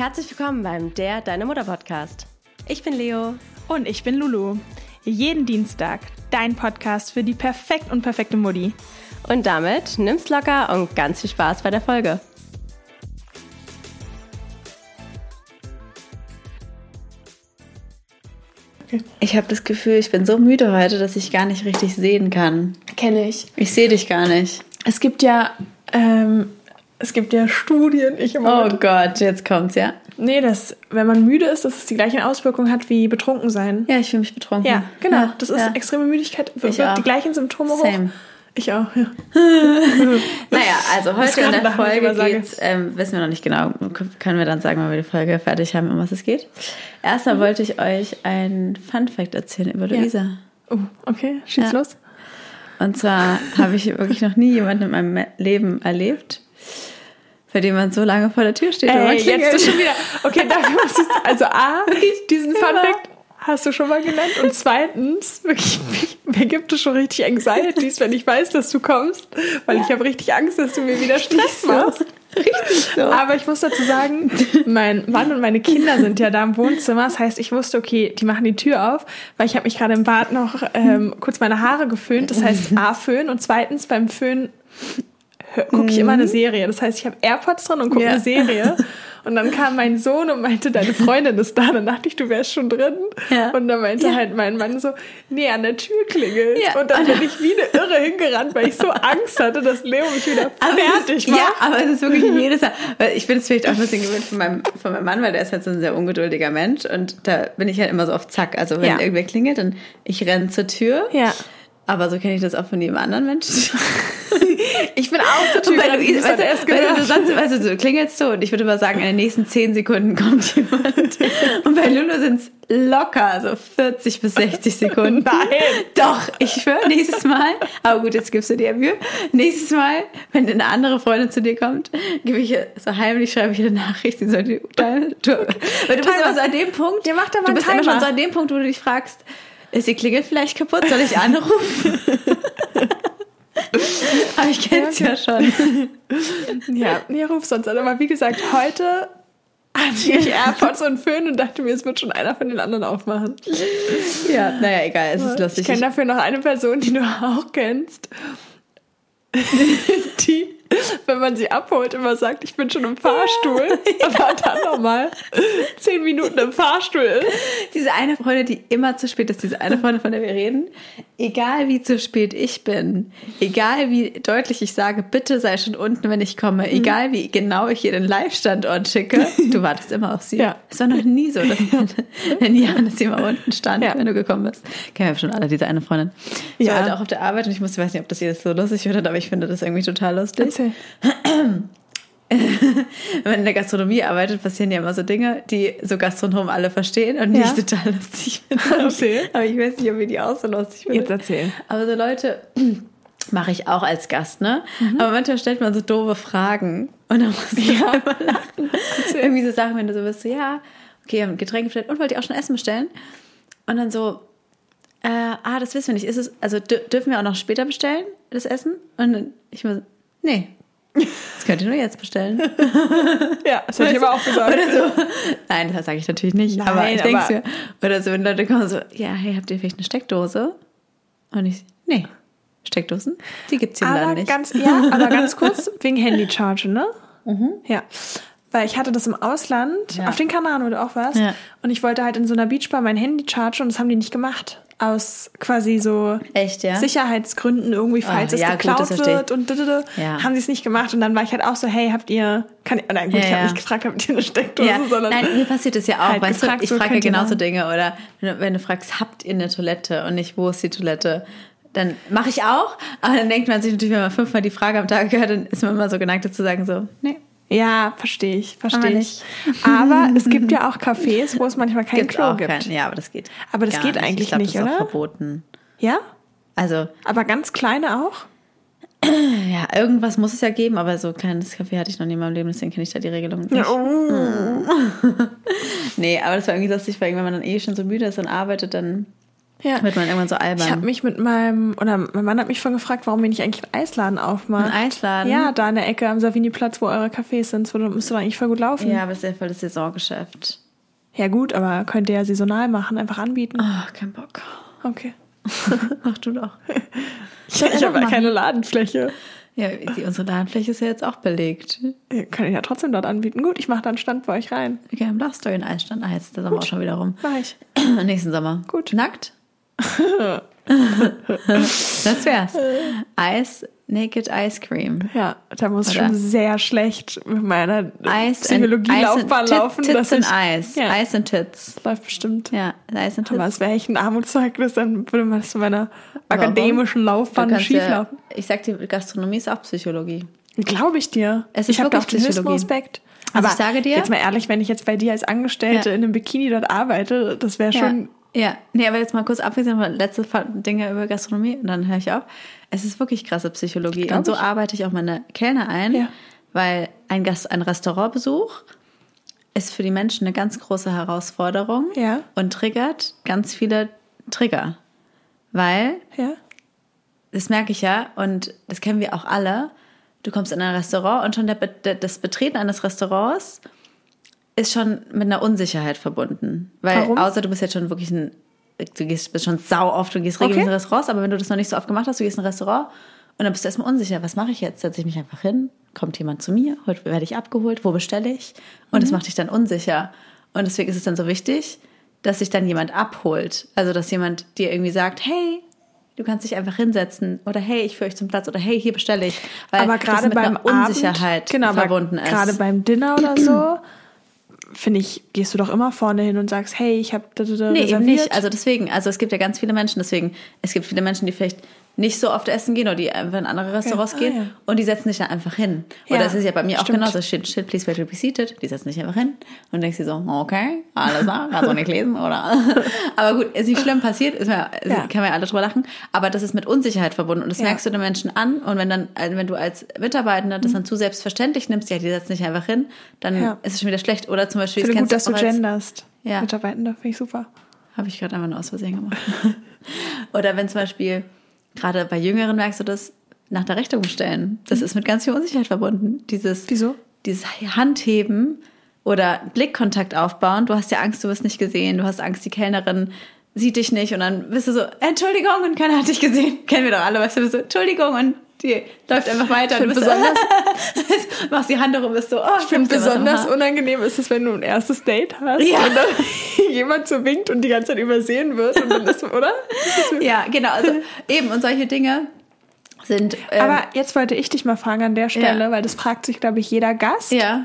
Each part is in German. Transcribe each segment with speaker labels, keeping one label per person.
Speaker 1: Herzlich willkommen beim Der Deine Mutter Podcast. Ich bin Leo.
Speaker 2: Und ich bin Lulu. Jeden Dienstag dein Podcast für die perfekt und perfekte Mutti.
Speaker 1: Und damit nimm's locker und ganz viel Spaß bei der Folge.
Speaker 3: Ich habe das Gefühl, ich bin so müde heute, dass ich gar nicht richtig sehen kann.
Speaker 2: Kenne ich.
Speaker 3: Ich sehe dich gar nicht.
Speaker 2: Es gibt ja, ähm, es gibt ja Studien. Ich immer
Speaker 3: Oh Gott, jetzt kommt's, ja?
Speaker 2: Nee, dass, wenn man müde ist, dass es die gleiche Auswirkung hat wie betrunken sein.
Speaker 3: Ja, ich fühle mich betrunken.
Speaker 2: Ja, genau.
Speaker 3: Ja,
Speaker 2: das ist
Speaker 3: ja.
Speaker 2: extreme Müdigkeit.
Speaker 3: Ich
Speaker 2: Wirkt
Speaker 3: auch.
Speaker 2: die gleichen Symptome hoch.
Speaker 3: Same.
Speaker 2: Ich auch, ja.
Speaker 3: Naja, also heute in der Folge geht's, ähm, wissen wir noch nicht genau, können wir dann sagen, wenn wir die Folge fertig haben, um was es geht. Erstmal wollte ich euch ein Fun-Fact erzählen über. Luisa.
Speaker 2: Oh, okay, schieß los.
Speaker 3: Und zwar habe ich wirklich noch nie jemanden in meinem Leben erlebt, bei dem man so lange vor der Tür steht.
Speaker 2: Ey, jetzt ist schon wieder. Okay, dafür muss ich. Also, A, diesen Fun Fact hast du schon mal genannt. Und zweitens, wirklich, mir gibt es schon richtig Anxieties, wenn ich weiß, dass du kommst. Weil ich habe richtig Angst, dass du mir wieder Stress machst.
Speaker 3: Richtig so.
Speaker 2: Aber ich muss dazu sagen, mein Mann und meine Kinder sind ja da im Wohnzimmer. Das heißt, ich wusste, okay, die machen die Tür auf, weil ich habe mich gerade im Bad noch ähm, kurz meine Haare geföhnt. Das heißt A, Föhn. Und zweitens beim Föhn gucke ich immer eine Serie. Das heißt, ich habe AirPods drin und gucke
Speaker 3: Ja.
Speaker 2: eine Serie. Und dann kam mein Sohn und meinte, deine Freundin ist da. Dann dachte ich, du wärst schon drin.
Speaker 3: Ja.
Speaker 2: Und dann meinte
Speaker 3: Ja.
Speaker 2: halt mein Mann so, nee, an der Tür klingelt.
Speaker 3: Ja.
Speaker 2: Und dann bin ich wie eine Irre hingerannt, weil ich so Angst hatte, dass Leo mich wieder
Speaker 3: Aber
Speaker 2: fertig
Speaker 3: ist,
Speaker 2: macht.
Speaker 3: ja, aber es ist wirklich jedes Mal. Weil ich bin es vielleicht auch ein bisschen gewöhnt von meinem, von meinem Mann, weil der ist halt so ein sehr ungeduldiger Mensch und da bin ich halt immer so auf Zack. Also wenn irgendwer klingelt, dann ich renne zur Tür.
Speaker 2: Ja.
Speaker 3: Aber so kenne ich das auch von jedem anderen Menschen.
Speaker 2: Ich bin auch gerannt,
Speaker 3: Luise,
Speaker 2: ich hab's
Speaker 3: weißt,
Speaker 2: erst
Speaker 3: du, weißt, du,
Speaker 2: gehört.
Speaker 3: sonst, weißt du, so klingelst so und ich würde mal sagen, in den nächsten 10 Sekunden kommt jemand. Und bei Lulu sind es locker so 40 bis 60 Sekunden.
Speaker 2: Nein.
Speaker 3: Doch, ich schwöre, nächstes Mal, aber gut, jetzt gibst du dir Mühe. Nächstes Mal, wenn eine andere Freundin zu dir kommt, gebe ich ihr so heimlich, schreibe ich eine Nachricht, sie soll die Tour. Weil du bist immer so an dem Punkt,
Speaker 2: Ja, mach da mal
Speaker 3: du bist immer schon so an dem Punkt, wo du dich fragst, ist die Klingel vielleicht kaputt? Soll ich anrufen? aber ich kenne es ja schon.
Speaker 2: Ja, nee, ruf sonst an. Aber wie gesagt, heute hatte ich AirPods und Föhn und dachte mir, es wird schon einer von den anderen aufmachen.
Speaker 3: Ja, naja, egal, es ist
Speaker 2: Ich
Speaker 3: lustig.
Speaker 2: kenne dafür noch eine Person, die du auch kennst. Die, wenn man sie abholt, immer sagt, ich bin schon im Fahrstuhl, aber dann nochmal zehn Minuten im Fahrstuhl ist.
Speaker 3: Diese eine Freundin, die immer zu spät ist, diese eine Freundin, von der wir reden, egal wie zu spät ich bin, egal wie deutlich ich sage, bitte sei schon unten, wenn ich komme,
Speaker 2: Mhm.
Speaker 3: egal wie genau ich ihr den Live-Standort schicke, du wartest immer auf sie.
Speaker 2: Ja.
Speaker 3: Es war noch nie so, dass wenn Janis immer unten stand,
Speaker 2: Ja.
Speaker 3: wenn du gekommen bist. Kennen wir schon alle, diese eine Freundin. Ich
Speaker 2: Ja.
Speaker 3: war heute auch auf der Arbeit und ich muss, ich weiß nicht, ob das jetzt so lustig wird, aber ich finde das irgendwie total lustig.
Speaker 2: Erzähl.
Speaker 3: Wenn man in der Gastronomie arbeitet, passieren ja immer so Dinge, die so Gastronomen alle verstehen und
Speaker 2: Ja.
Speaker 3: ich total lustig finde.
Speaker 2: Erzähl.
Speaker 3: Aber ich weiß nicht, ob ich die auch so lustig finde.
Speaker 2: Jetzt erzähl.
Speaker 3: Aber so Leute mache ich auch als Gast, ne?
Speaker 2: Mhm.
Speaker 3: Aber manchmal stellt man so doofe Fragen und dann muss ich ja. immer lachen. Irgendwie so Sachen, wenn du so bist, so, ja, okay, haben Getränke bestellt und wollt ihr auch schon Essen bestellen? Und dann so, äh, ah, das wissen wir nicht. Ist es, also dür- dürfen wir auch noch später bestellen, das Essen? Und ich so, nee. Das könnt ihr nur jetzt bestellen.
Speaker 2: Ja, das hätte ich aber auch gesagt.
Speaker 3: Oder so. Nein, das sage ich natürlich nicht.
Speaker 2: Nein,
Speaker 3: aber ich denke mir, oder so, wenn Leute kommen so, ja, hey, habt ihr vielleicht eine Steckdose? Und ich, nee, Steckdosen, die gibt's hier
Speaker 2: Aber
Speaker 3: Land nicht.
Speaker 2: ganz, ja, aber ganz kurz wegen Handycharge, ne? Ja. Weil ich hatte das im Ausland,
Speaker 3: Ja.
Speaker 2: auf den Kanaren, du auch warst.
Speaker 3: Ja.
Speaker 2: Und ich wollte halt in so einer Beachbar mein Handy chargen und das haben die nicht gemacht. Aus quasi so
Speaker 3: Echt, ja?
Speaker 2: Sicherheitsgründen irgendwie, falls
Speaker 3: Ah,
Speaker 2: es
Speaker 3: ja, gut,
Speaker 2: geklaut
Speaker 3: ich.
Speaker 2: wird und didede,
Speaker 3: Ja.
Speaker 2: haben sie es nicht gemacht. Und dann war ich halt auch so, hey, habt ihr, kann ich, nein, gut, ich habe nicht gefragt, habt ihr eine Steckdose, sondern
Speaker 3: nein, mir passiert das ja auch,
Speaker 2: halt
Speaker 3: weißt
Speaker 2: gefragt,
Speaker 3: du, ich frage ja genauso Dinge oder wenn du, wenn du fragst, habt ihr eine Toilette und nicht, wo ist die Toilette? Dann mache ich auch, aber dann denkt man sich natürlich, wenn man fünfmal die Frage am Tag hört, dann ist man immer so geneigt zu sagen so, nee,
Speaker 2: Ja, verstehe ich, verstehe ich. Aber es gibt ja auch Cafés, wo es manchmal kein
Speaker 3: gibt's
Speaker 2: Klo gibt.
Speaker 3: kein, ja, aber das geht.
Speaker 2: Aber das geht
Speaker 3: nicht.
Speaker 2: eigentlich
Speaker 3: ich glaub,
Speaker 2: nicht,
Speaker 3: das ist
Speaker 2: oder?
Speaker 3: Auch verboten.
Speaker 2: Ja?
Speaker 3: Also
Speaker 2: Aber ganz kleine auch?
Speaker 3: Ja, irgendwas muss es ja geben, aber so ein kleines Café hatte ich noch nie in meinem Leben, deswegen kenne ich da die Regelung nicht.
Speaker 2: oh.
Speaker 3: Nee, aber das war irgendwie lustig, weil wenn man dann eh schon so müde ist und arbeitet, dann
Speaker 2: Ja.
Speaker 3: Wird man irgendwann so albern.
Speaker 2: Ich habe mich mit meinem, oder mein Mann hat mich schon gefragt, warum wir nicht eigentlich einen Eisladen aufmachen.
Speaker 3: Ein Eisladen?
Speaker 2: Ja, da in der Ecke am Savini-Platz, wo eure Cafés sind. So, da müsste doch eigentlich voll gut laufen.
Speaker 3: ja, aber es ist ja voll das Saisongeschäft.
Speaker 2: Ja, gut, aber könnt ihr ja saisonal machen, einfach anbieten.
Speaker 3: Oh, kein Bock.
Speaker 2: Okay.
Speaker 3: Mach du doch.
Speaker 2: Ich, ich habe ja keine Ladenfläche.
Speaker 3: Ja, die, unsere Ladenfläche ist ja jetzt auch belegt.
Speaker 2: Ihr könnt ihn ja trotzdem dort anbieten. Gut, ich mache dann Stand bei euch rein.
Speaker 3: Okay, am Dachstory in Eisstand. Ah, jetzt ist der Sommer auch schon wieder rum.
Speaker 2: Mach ich.
Speaker 3: Nächsten Sommer.
Speaker 2: Gut.
Speaker 3: Nackt? Das wär's. Eis, Naked Ice Cream.
Speaker 2: Ja, da muss
Speaker 3: Oder?
Speaker 2: schon sehr schlecht mit meiner Psychologielaufbahn
Speaker 3: Eis
Speaker 2: laufen.
Speaker 3: Tits
Speaker 2: ich,
Speaker 3: Eis.
Speaker 2: Ja.
Speaker 3: Eis and Tits.
Speaker 2: läuft bestimmt.
Speaker 3: Ja, Eis
Speaker 2: Aber
Speaker 3: Tits.
Speaker 2: es wäre echt ein Armutszeugnis, dann würde man das in meiner
Speaker 3: Warum?
Speaker 2: akademischen Laufbahn
Speaker 3: kannst
Speaker 2: schief
Speaker 3: ja, ich sag dir, Gastronomie ist auch Psychologie.
Speaker 2: Glaube ich dir.
Speaker 3: Es ist
Speaker 2: ich habe auch. Respekt.
Speaker 3: Also
Speaker 2: Aber
Speaker 3: ich sage dir-
Speaker 2: jetzt mal ehrlich, wenn ich jetzt bei dir als Angestellte
Speaker 3: Ja.
Speaker 2: in einem Bikini dort arbeite, das wäre schon.
Speaker 3: Ja. Nee, aber jetzt mal kurz abwechseln von letzte Dinge über Gastronomie und dann höre ich auf. Es ist wirklich krasse Psychologie.
Speaker 2: Glaub
Speaker 3: und so
Speaker 2: ich.
Speaker 3: arbeite ich auch meine Kellner ein,
Speaker 2: Ja.
Speaker 3: weil ein, Gast, ein Restaurantbesuch ist für die Menschen eine ganz große Herausforderung
Speaker 2: Ja.
Speaker 3: und triggert ganz viele Trigger. Weil,
Speaker 2: Ja.
Speaker 3: das merke ich ja und das kennen wir auch alle, du kommst in ein Restaurant und schon der, das Betreten eines Restaurants ist schon mit einer Unsicherheit verbunden. Weil
Speaker 2: Warum?
Speaker 3: außer du bist jetzt schon wirklich ein, du gehst bist schon sau oft, du gehst regelmäßig
Speaker 2: Okay.
Speaker 3: in Restaurants, aber wenn du das noch nicht so oft gemacht hast, du gehst in ein Restaurant und dann bist du erstmal unsicher, was mache ich jetzt? Setze ich mich einfach hin, kommt jemand zu mir, heute werde ich abgeholt, wo bestelle ich? Und
Speaker 2: Mhm.
Speaker 3: das macht dich dann unsicher. Und deswegen ist es dann so wichtig, dass sich dann jemand abholt. Also, dass jemand dir irgendwie sagt, hey, du kannst dich einfach hinsetzen oder hey, ich führe euch zum Platz oder hey, hier bestelle ich. Weil
Speaker 2: aber
Speaker 3: das
Speaker 2: gerade
Speaker 3: mit
Speaker 2: beim
Speaker 3: einer Unsicherheit
Speaker 2: Abend, genau,
Speaker 3: verbunden ist.
Speaker 2: Gerade beim Dinner oder so, finde ich, gehst du doch immer vorne hin und sagst, hey, ich habe
Speaker 3: Nee,
Speaker 2: reserviert.
Speaker 3: eben nicht. Also deswegen, also es gibt ja ganz viele Menschen, deswegen, es gibt viele Menschen, die vielleicht nicht so oft essen gehen oder die einfach in andere Restaurants
Speaker 2: Ah,
Speaker 3: gehen
Speaker 2: ja.
Speaker 3: und die setzen sich dann einfach hin.
Speaker 2: Ja,
Speaker 3: Oder es ist ja bei mir auch
Speaker 2: stimmt.
Speaker 3: genauso, shit, shit, please wait to be seated. Die setzen sich einfach hin und denkst dir so, okay, alles klar, kannst du nicht lesen, oder? Aber gut, ist nicht schlimm passiert, ist ja,
Speaker 2: Ja.
Speaker 3: kann man ja alle drüber lachen, aber das ist mit Unsicherheit verbunden und das
Speaker 2: Ja.
Speaker 3: merkst du den Menschen an und wenn dann, also wenn du als Mitarbeitender das dann zu selbstverständlich nimmst, ja, die setzen sich einfach hin, dann
Speaker 2: Mhm. Ja.
Speaker 3: ist es schon wieder schlecht. Oder zum Beispiel,
Speaker 2: Ich finde gut, dass du
Speaker 3: auch als-
Speaker 2: genderst.
Speaker 3: Ja.
Speaker 2: Mitarbeitende, finde ich super.
Speaker 3: habe ich gerade einfach nur aus Versehen gemacht. Oder wenn zum Beispiel, gerade bei Jüngeren merkst du das, nach der Rechnung stellen. Das ist mit ganz viel Unsicherheit verbunden. Dieses,
Speaker 2: Wieso?
Speaker 3: Dieses Handheben oder Blickkontakt aufbauen. Du hast ja Angst, du wirst nicht gesehen. Du hast Angst, die Kellnerin sieht dich nicht. Und dann bist du so, Entschuldigung, und keiner hat dich gesehen. Kennen wir doch alle, weißt du, so, Entschuldigung, und die läuft einfach weiter. Und du bist
Speaker 2: besonders-
Speaker 3: so, machst die Hand herum, bist so, oh,
Speaker 2: Ich finde
Speaker 3: was am
Speaker 2: besonders unangenehm ist es, wenn du ein erstes Date hast
Speaker 3: Ja.
Speaker 2: und dann jemand so winkt und die ganze Zeit übersehen wird und dann ist, oder?
Speaker 3: Ja, genau. Also eben, und solche Dinge sind. Ähm,
Speaker 2: Aber jetzt wollte ich dich mal fragen an der Stelle,
Speaker 3: Ja.
Speaker 2: weil das fragt sich, glaube ich, jeder Gast.
Speaker 3: ja.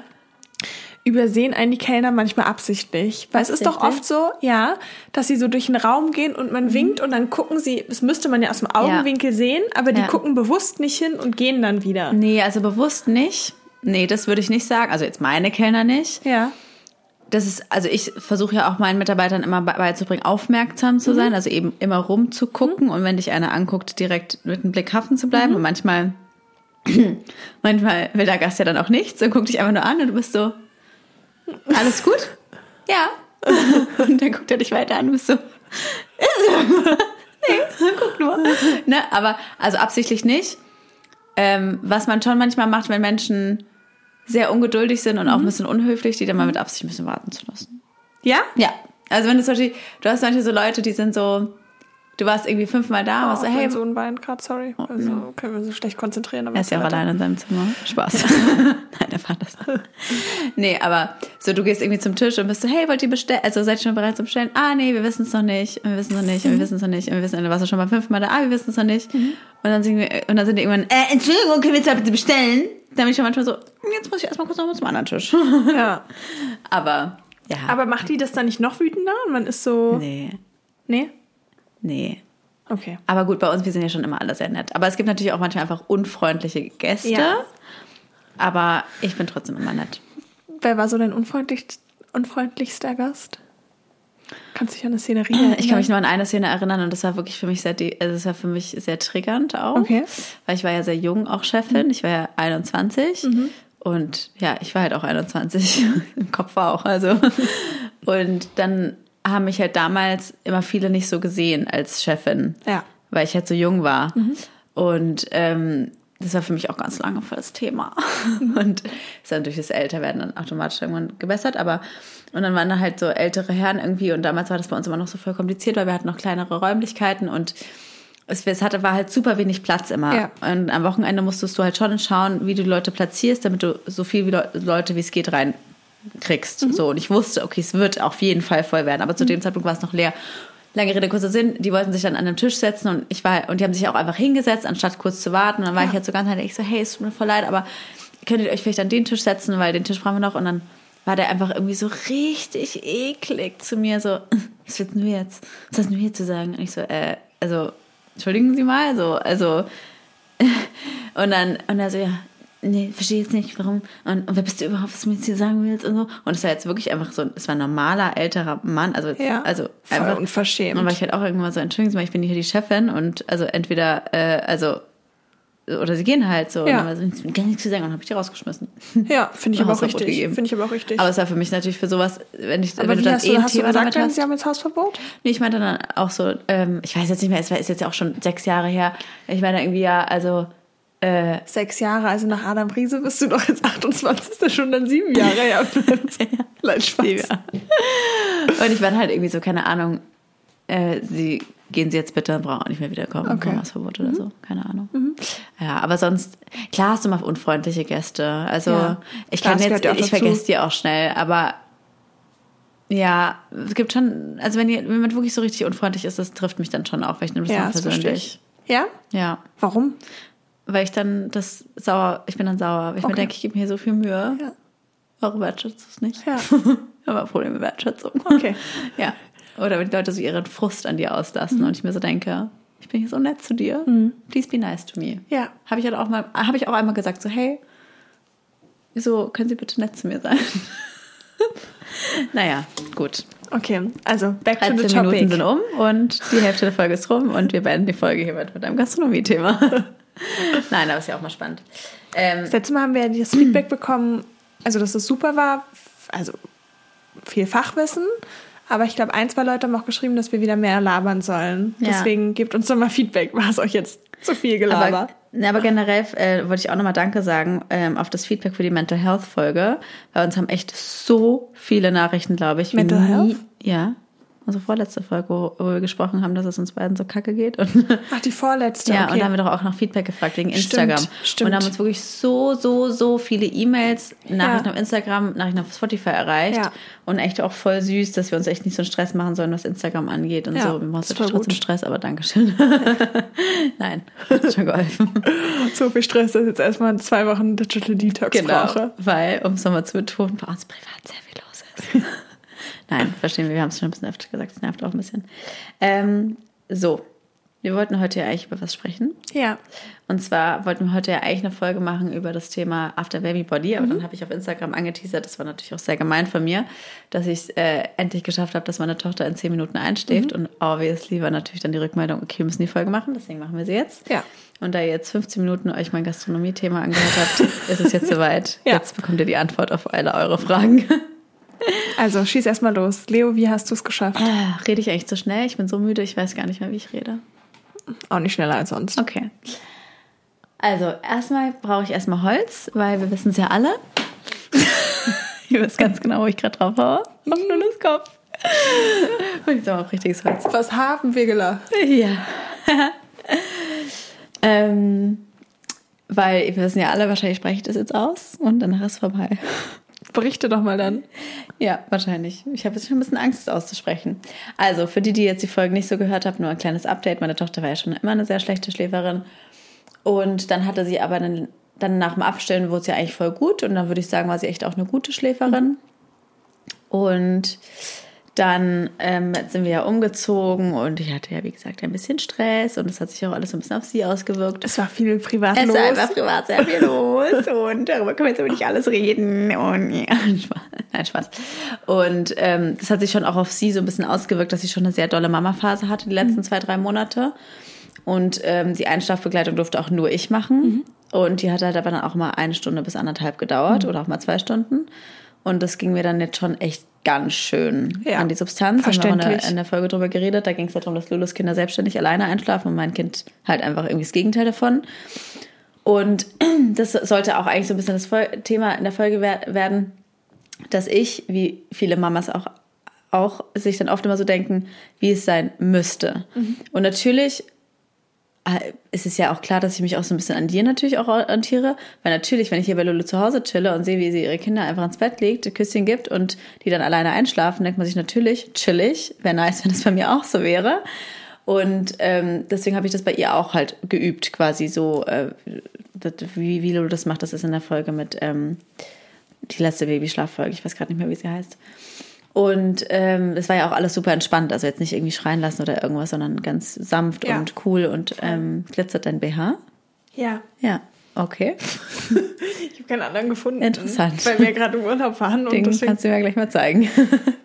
Speaker 2: Übersehen einen die Kellner manchmal absichtlich. Weil es ist doch
Speaker 3: Absichtlich?
Speaker 2: oft so, ja, dass sie so durch den Raum gehen und
Speaker 3: Mhm.
Speaker 2: man winkt und dann gucken sie, das müsste man ja aus dem Augenwinkel sehen, aber die
Speaker 3: Ja.
Speaker 2: gucken bewusst nicht hin und gehen dann wieder.
Speaker 3: Nee, also bewusst nicht. Nee, das würde ich nicht sagen. Also jetzt meine Kellner nicht.
Speaker 2: Ja.
Speaker 3: Das ist, also ich versuche ja auch meinen Mitarbeitern immer be- beizubringen, aufmerksam zu sein, also eben immer rumzugucken und wenn dich einer anguckt, direkt mit dem Blick haften zu bleiben. Und manchmal, manchmal will der Gast ja dann auch nichts und guckt dich einfach nur an und du bist so, alles gut? Ja. Und dann guckt er dich weiter an und bist so, nee, guck nur. Ne? Aber also absichtlich nicht. Ähm, was man schon manchmal macht, wenn Menschen sehr ungeduldig sind und auch ein bisschen unhöflich, die dann mal mit Absicht ein bisschen warten zu lassen.
Speaker 2: Ja?
Speaker 3: Ja. Also wenn du zum Beispiel, du hast manche so Leute, die sind so, du warst irgendwie fünfmal da, warst so,
Speaker 2: oh,
Speaker 3: hey,
Speaker 2: mein Sohn weint gerade, sorry. Also können wir so schlecht konzentrieren. Aber
Speaker 3: er ist ja auch alleine in seinem Zimmer. Spaß. Nein, er fand das. Nee, aber so, du gehst irgendwie zum Tisch und bist so, hey, wollt ihr bestellen? Also seid ihr schon bereit zu bestellen? Ah, nee, wir wissen es noch nicht. Und wir wissen es noch nicht. Und wir wissen es noch nicht. Und wir wissen, dann warst du schon Mal da. Ah, wir wissen es noch nicht. Und dann sind wir, und dann sind die irgendwann, äh, Entschuldigung, können wir jetzt bitte bestellen? Dann bin ich schon manchmal so, jetzt muss ich erstmal kurz noch mal zum anderen Tisch.
Speaker 2: Ja.
Speaker 3: aber, ja.
Speaker 2: Aber macht die das dann nicht noch wütender? Und man ist so.
Speaker 3: nee,
Speaker 2: Nee?
Speaker 3: Nee.
Speaker 2: Okay.
Speaker 3: Aber gut, bei uns, wir sind ja schon immer alle sehr nett. Aber es gibt natürlich auch manchmal einfach unfreundliche Gäste.
Speaker 2: Ja.
Speaker 3: Aber ich bin trotzdem immer nett.
Speaker 2: Wer war so dein unfreundlich, unfreundlichster Gast? Kannst du dich an eine Szenerie erinnern?
Speaker 3: Ich kann mich nur an eine Szene erinnern und das war wirklich für mich sehr, de- also das war für mich sehr triggernd auch.
Speaker 2: Okay.
Speaker 3: Weil ich war ja sehr jung auch Chefin. Ich war ja 21 und ja, ich war halt auch 21. Im Kopf war auch, also. Und dann haben mich halt damals immer viele nicht so gesehen als Chefin.
Speaker 2: Ja.
Speaker 3: Weil ich halt so jung war. Und ähm, das war für mich auch ganz lange voll das Thema. Und ist dann durch das Älterwerden dann automatisch irgendwann gebessert. Aber und dann waren da halt so ältere Herren irgendwie und damals war das bei uns immer noch so voll kompliziert, weil wir hatten noch kleinere Räumlichkeiten und es, es hatte, war halt super wenig Platz immer.
Speaker 2: Ja.
Speaker 3: Und am Wochenende musstest du halt schon schauen, wie du die Leute platzierst, damit du so viel wie Le Leute wie es geht rein kriegst. So, und ich wusste, okay, es wird auf jeden Fall voll werden. Aber zu dem Zeitpunkt war es noch leer. Lange Rede, kurzer Sinn, die wollten sich dann an den Tisch setzen und ich war, und die haben sich auch einfach hingesetzt, anstatt kurz zu warten. Und dann war
Speaker 2: Ja.
Speaker 3: ich halt so ganz halt, ich so, hey, es tut mir voll leid, aber könntet ihr euch vielleicht an den Tisch setzen, weil den Tisch brauchen wir noch. Und dann war der einfach irgendwie so richtig eklig zu mir, so, was willst du jetzt? Was hast du hier zu sagen? Und ich so, äh, also, entschuldigen Sie mal, so, also, und dann, und er so, ja, nee, verstehe jetzt nicht, warum, und, und wer bist du überhaupt, was du mir jetzt hier sagen willst und so. Und es war jetzt wirklich einfach so, es war ein normaler, älterer Mann, also, jetzt-
Speaker 2: Ja,
Speaker 3: also einfach.
Speaker 2: unverschämt.
Speaker 3: Und war ich halt auch irgendwann mal so, entschuldigen Sie mal, ich bin hier die Chefin und also entweder, äh, also, oder sie gehen halt so,
Speaker 2: Ja.
Speaker 3: und dann gar nichts zu sagen und habe ich die rausgeschmissen.
Speaker 2: Ja, finde ich aber auch richtig. Finde ich aber auch richtig.
Speaker 3: Aber es war für mich natürlich für sowas, wenn ich,
Speaker 2: Aber
Speaker 3: wenn du dann
Speaker 2: hast
Speaker 3: eh
Speaker 2: du, hast du
Speaker 3: Thema
Speaker 2: gesagt,
Speaker 3: damit
Speaker 2: dann,
Speaker 3: hast.
Speaker 2: sie haben jetzt Hausverbot?
Speaker 3: Nee, ich meinte dann auch so, ähm, ich weiß jetzt nicht mehr, es ist jetzt ja auch schon sechs Jahre her. Ich meine irgendwie ja, also, äh,
Speaker 2: Sechs Jahre, also nach Adam Riese bist du doch jetzt 28, ist das schon dann sieben Jahre her. Nein, Spaß.
Speaker 3: Ja. Und ich war halt irgendwie so, keine Ahnung, äh, sie gehen sie jetzt bitte und brauchen auch nicht mehr wiederkommen.
Speaker 2: Okay. Mhm.
Speaker 3: Hausverbot oder so, keine Ahnung. Ja, aber sonst, klar hast du mal unfreundliche Gäste. Also
Speaker 2: Ja.
Speaker 3: ich kann
Speaker 2: das
Speaker 3: jetzt,
Speaker 2: ja
Speaker 3: ich vergesse die auch schnell, aber ja, es gibt schon, also wenn jemand wirklich so richtig unfreundlich ist, das trifft mich dann schon auch, weil ich nehme das
Speaker 2: Ja, das
Speaker 3: persönlich.
Speaker 2: ich. Ja?
Speaker 3: Ja,
Speaker 2: Warum?
Speaker 3: Weil ich dann das sauer, ich bin dann sauer, weil ich mir
Speaker 2: Okay.
Speaker 3: denke, ich gebe mir hier so viel Mühe.
Speaker 2: Ja.
Speaker 3: Warum wertschätzt du es nicht?
Speaker 2: Ja.
Speaker 3: Aber Problem mit Wertschätzung.
Speaker 2: Okay.
Speaker 3: Ja. Oder wenn die Leute so ihren Frust an dir auslassen
Speaker 2: Mhm.
Speaker 3: und ich mir so denke, ich bin hier so nett zu dir. Please be nice to me.
Speaker 2: Ja.
Speaker 3: Habe ich halt auch mal, habe ich auch einmal gesagt, so, hey, wieso können Sie bitte nett zu mir sein? naja, gut.
Speaker 2: Okay, also back to the
Speaker 3: 13 Minuten
Speaker 2: topic.
Speaker 3: sind um und die Hälfte der Folge ist rum und wir beenden die Folge hiermit mit einem Gastronomie-Thema. Nein, aber ist ja auch mal spannend. Ähm,
Speaker 2: Das letzte Mal haben wir das Feedback bekommen, also dass es super war, also viel Fachwissen, aber ich glaube, ein, zwei Leute haben auch geschrieben, dass wir wieder mehr labern sollen.
Speaker 3: Ja.
Speaker 2: Deswegen gebt uns doch mal Feedback. War es euch jetzt zu viel Gelaber?
Speaker 3: Aber, aber generell äh, wollte ich auch nochmal Danke sagen ähm, auf das Feedback für die Mental Health Folge. Bei uns haben echt so viele Nachrichten, glaube ich.
Speaker 2: Mental Health?
Speaker 3: Ja. Unsere vorletzte Folge, wo, wir gesprochen haben, dass es uns beiden so kacke geht. Und
Speaker 2: Ach, die vorletzte.
Speaker 3: ja,
Speaker 2: okay.
Speaker 3: und da haben wir doch auch nach Feedback gefragt wegen
Speaker 2: Stimmt,
Speaker 3: Instagram.
Speaker 2: stimmt.
Speaker 3: Und haben uns wirklich so, so, so viele E-Mails, Nachrichten
Speaker 2: Ja.
Speaker 3: auf Instagram, Nachrichten auf Spotify erreicht.
Speaker 2: Ja.
Speaker 3: Und echt auch voll süß, dass wir uns echt nicht so einen Stress machen sollen, was Instagram angeht und
Speaker 2: Ja,
Speaker 3: so. Wir machen uns trotzdem
Speaker 2: gut.
Speaker 3: Stress, aber Dankeschön. Nein, hat schon geholfen.
Speaker 2: so viel Stress, dass jetzt erstmal zwei Wochen Digital Detox
Speaker 3: Genau,
Speaker 2: brauche.
Speaker 3: weil, um es nochmal zu betonen, bei uns privat sehr viel los ist. Nein, verstehen wir, wir haben es schon ein bisschen öfter gesagt, es nervt auch ein bisschen. Ähm, so, wir wollten heute ja eigentlich über was sprechen.
Speaker 2: Ja.
Speaker 3: Und zwar wollten wir heute ja eigentlich eine Folge machen über das Thema After Baby Body,
Speaker 2: Mhm.
Speaker 3: aber dann habe ich auf Instagram angeteasert, das war natürlich auch sehr gemein von mir, dass ich es äh, endlich geschafft habe, dass meine Tochter in zehn Minuten einschläft.
Speaker 2: Mhm.
Speaker 3: Und obviously war natürlich dann die Rückmeldung, okay, wir müssen die Folge machen, deswegen machen wir sie jetzt.
Speaker 2: Ja.
Speaker 3: Und da ihr jetzt 15 Minuten euch mein Gastronomie-Thema angehört habt, ist es jetzt soweit.
Speaker 2: Ja.
Speaker 3: Jetzt bekommt ihr die Antwort auf alle eure Fragen.
Speaker 2: Also schieß erstmal los. Leo, wie hast du es geschafft?
Speaker 3: Ah, Rede ich eigentlich zu schnell? Ich bin so müde, ich weiß gar nicht mehr, wie ich rede.
Speaker 2: Auch nicht schneller als sonst.
Speaker 3: Okay. Also, erstmal brauche ich erstmal Holz, weil wir wissen es ja alle. Ihr wisst ganz genau, wo ich gerade drauf haue. Auf Nulles Kopf. Und jetzt auch richtiges Holz.
Speaker 2: Was haben wir gelacht?
Speaker 3: Ja. ähm, weil wir wissen ja alle, wahrscheinlich spreche ich das jetzt aus und danach ist vorbei.
Speaker 2: Berichte doch mal dann.
Speaker 3: Ja, wahrscheinlich. Ich habe jetzt schon ein bisschen Angst, es auszusprechen. Also, für die, die jetzt die Folge nicht so gehört haben, nur ein kleines Update. Meine Tochter war ja schon immer eine sehr schlechte Schläferin. Und dann hatte sie aber dann, dann nach dem Abstellen wurde ja eigentlich voll gut. Und dann würde ich sagen, war sie echt auch eine gute Schläferin. Und dann ähm, sind wir ja umgezogen und ich hatte ja, wie gesagt, ein bisschen Stress und es hat sich auch alles so ein bisschen auf sie ausgewirkt.
Speaker 2: Es war viel privat
Speaker 3: Es
Speaker 2: los.
Speaker 3: war einfach privat sehr viel los und darüber können wir jetzt aber nicht alles reden und ja, Spaß. Nein, Spaß. Und ähm, das hat sich schon auch auf sie so ein bisschen ausgewirkt, dass sie schon eine sehr dolle Mama-Phase hatte, die letzten zwei, drei Monate. Und ähm, die Einschlafbegleitung durfte auch nur ich machen. Und die hat halt aber dann auch mal eine Stunde bis anderthalb gedauert oder auch mal zwei Stunden. Und das ging mir dann jetzt schon echt ganz schön
Speaker 2: Ja,
Speaker 3: an die Substanz. Haben wir in der,
Speaker 2: verständlich.
Speaker 3: in der Folge drüber geredet. Da ging es ja darum, dass Lulus Kinder selbstständig alleine einschlafen und mein Kind halt einfach irgendwie das Gegenteil davon. Und das sollte auch eigentlich so ein bisschen das Thema in der Folge wer werden, dass ich, wie viele Mamas auch, auch sich dann oft immer so denken, wie es sein müsste. Und natürlich ist es ja auch klar, dass ich mich auch so ein bisschen an dir natürlich auch orientiere, weil natürlich, wenn ich hier bei Lulu zu Hause chille und sehe, wie sie ihre Kinder einfach ins Bett legt, Küsschen gibt und die dann alleine einschlafen, denkt man sich natürlich, chillig, wäre nice, wenn das bei mir auch so wäre. Und ähm, deswegen habe ich das bei ihr auch halt geübt, quasi so, äh, das, wie, wie Lulu das macht, das ist in der Folge mit ähm, die letzte Babyschlaffolge, ich weiß gerade nicht mehr, wie sie heißt. Und ähm, es war ja auch alles super entspannt, also jetzt nicht irgendwie schreien lassen oder irgendwas, sondern ganz sanft
Speaker 2: Ja.
Speaker 3: und cool und ähm, glitzert dein BH?
Speaker 2: Ja.
Speaker 3: Ja, okay.
Speaker 2: Ich habe keinen anderen gefunden.
Speaker 3: Interessant.
Speaker 2: Weil wir gerade im Urlaub waren.
Speaker 3: Den
Speaker 2: und deswegen,
Speaker 3: kannst du mir gleich mal zeigen.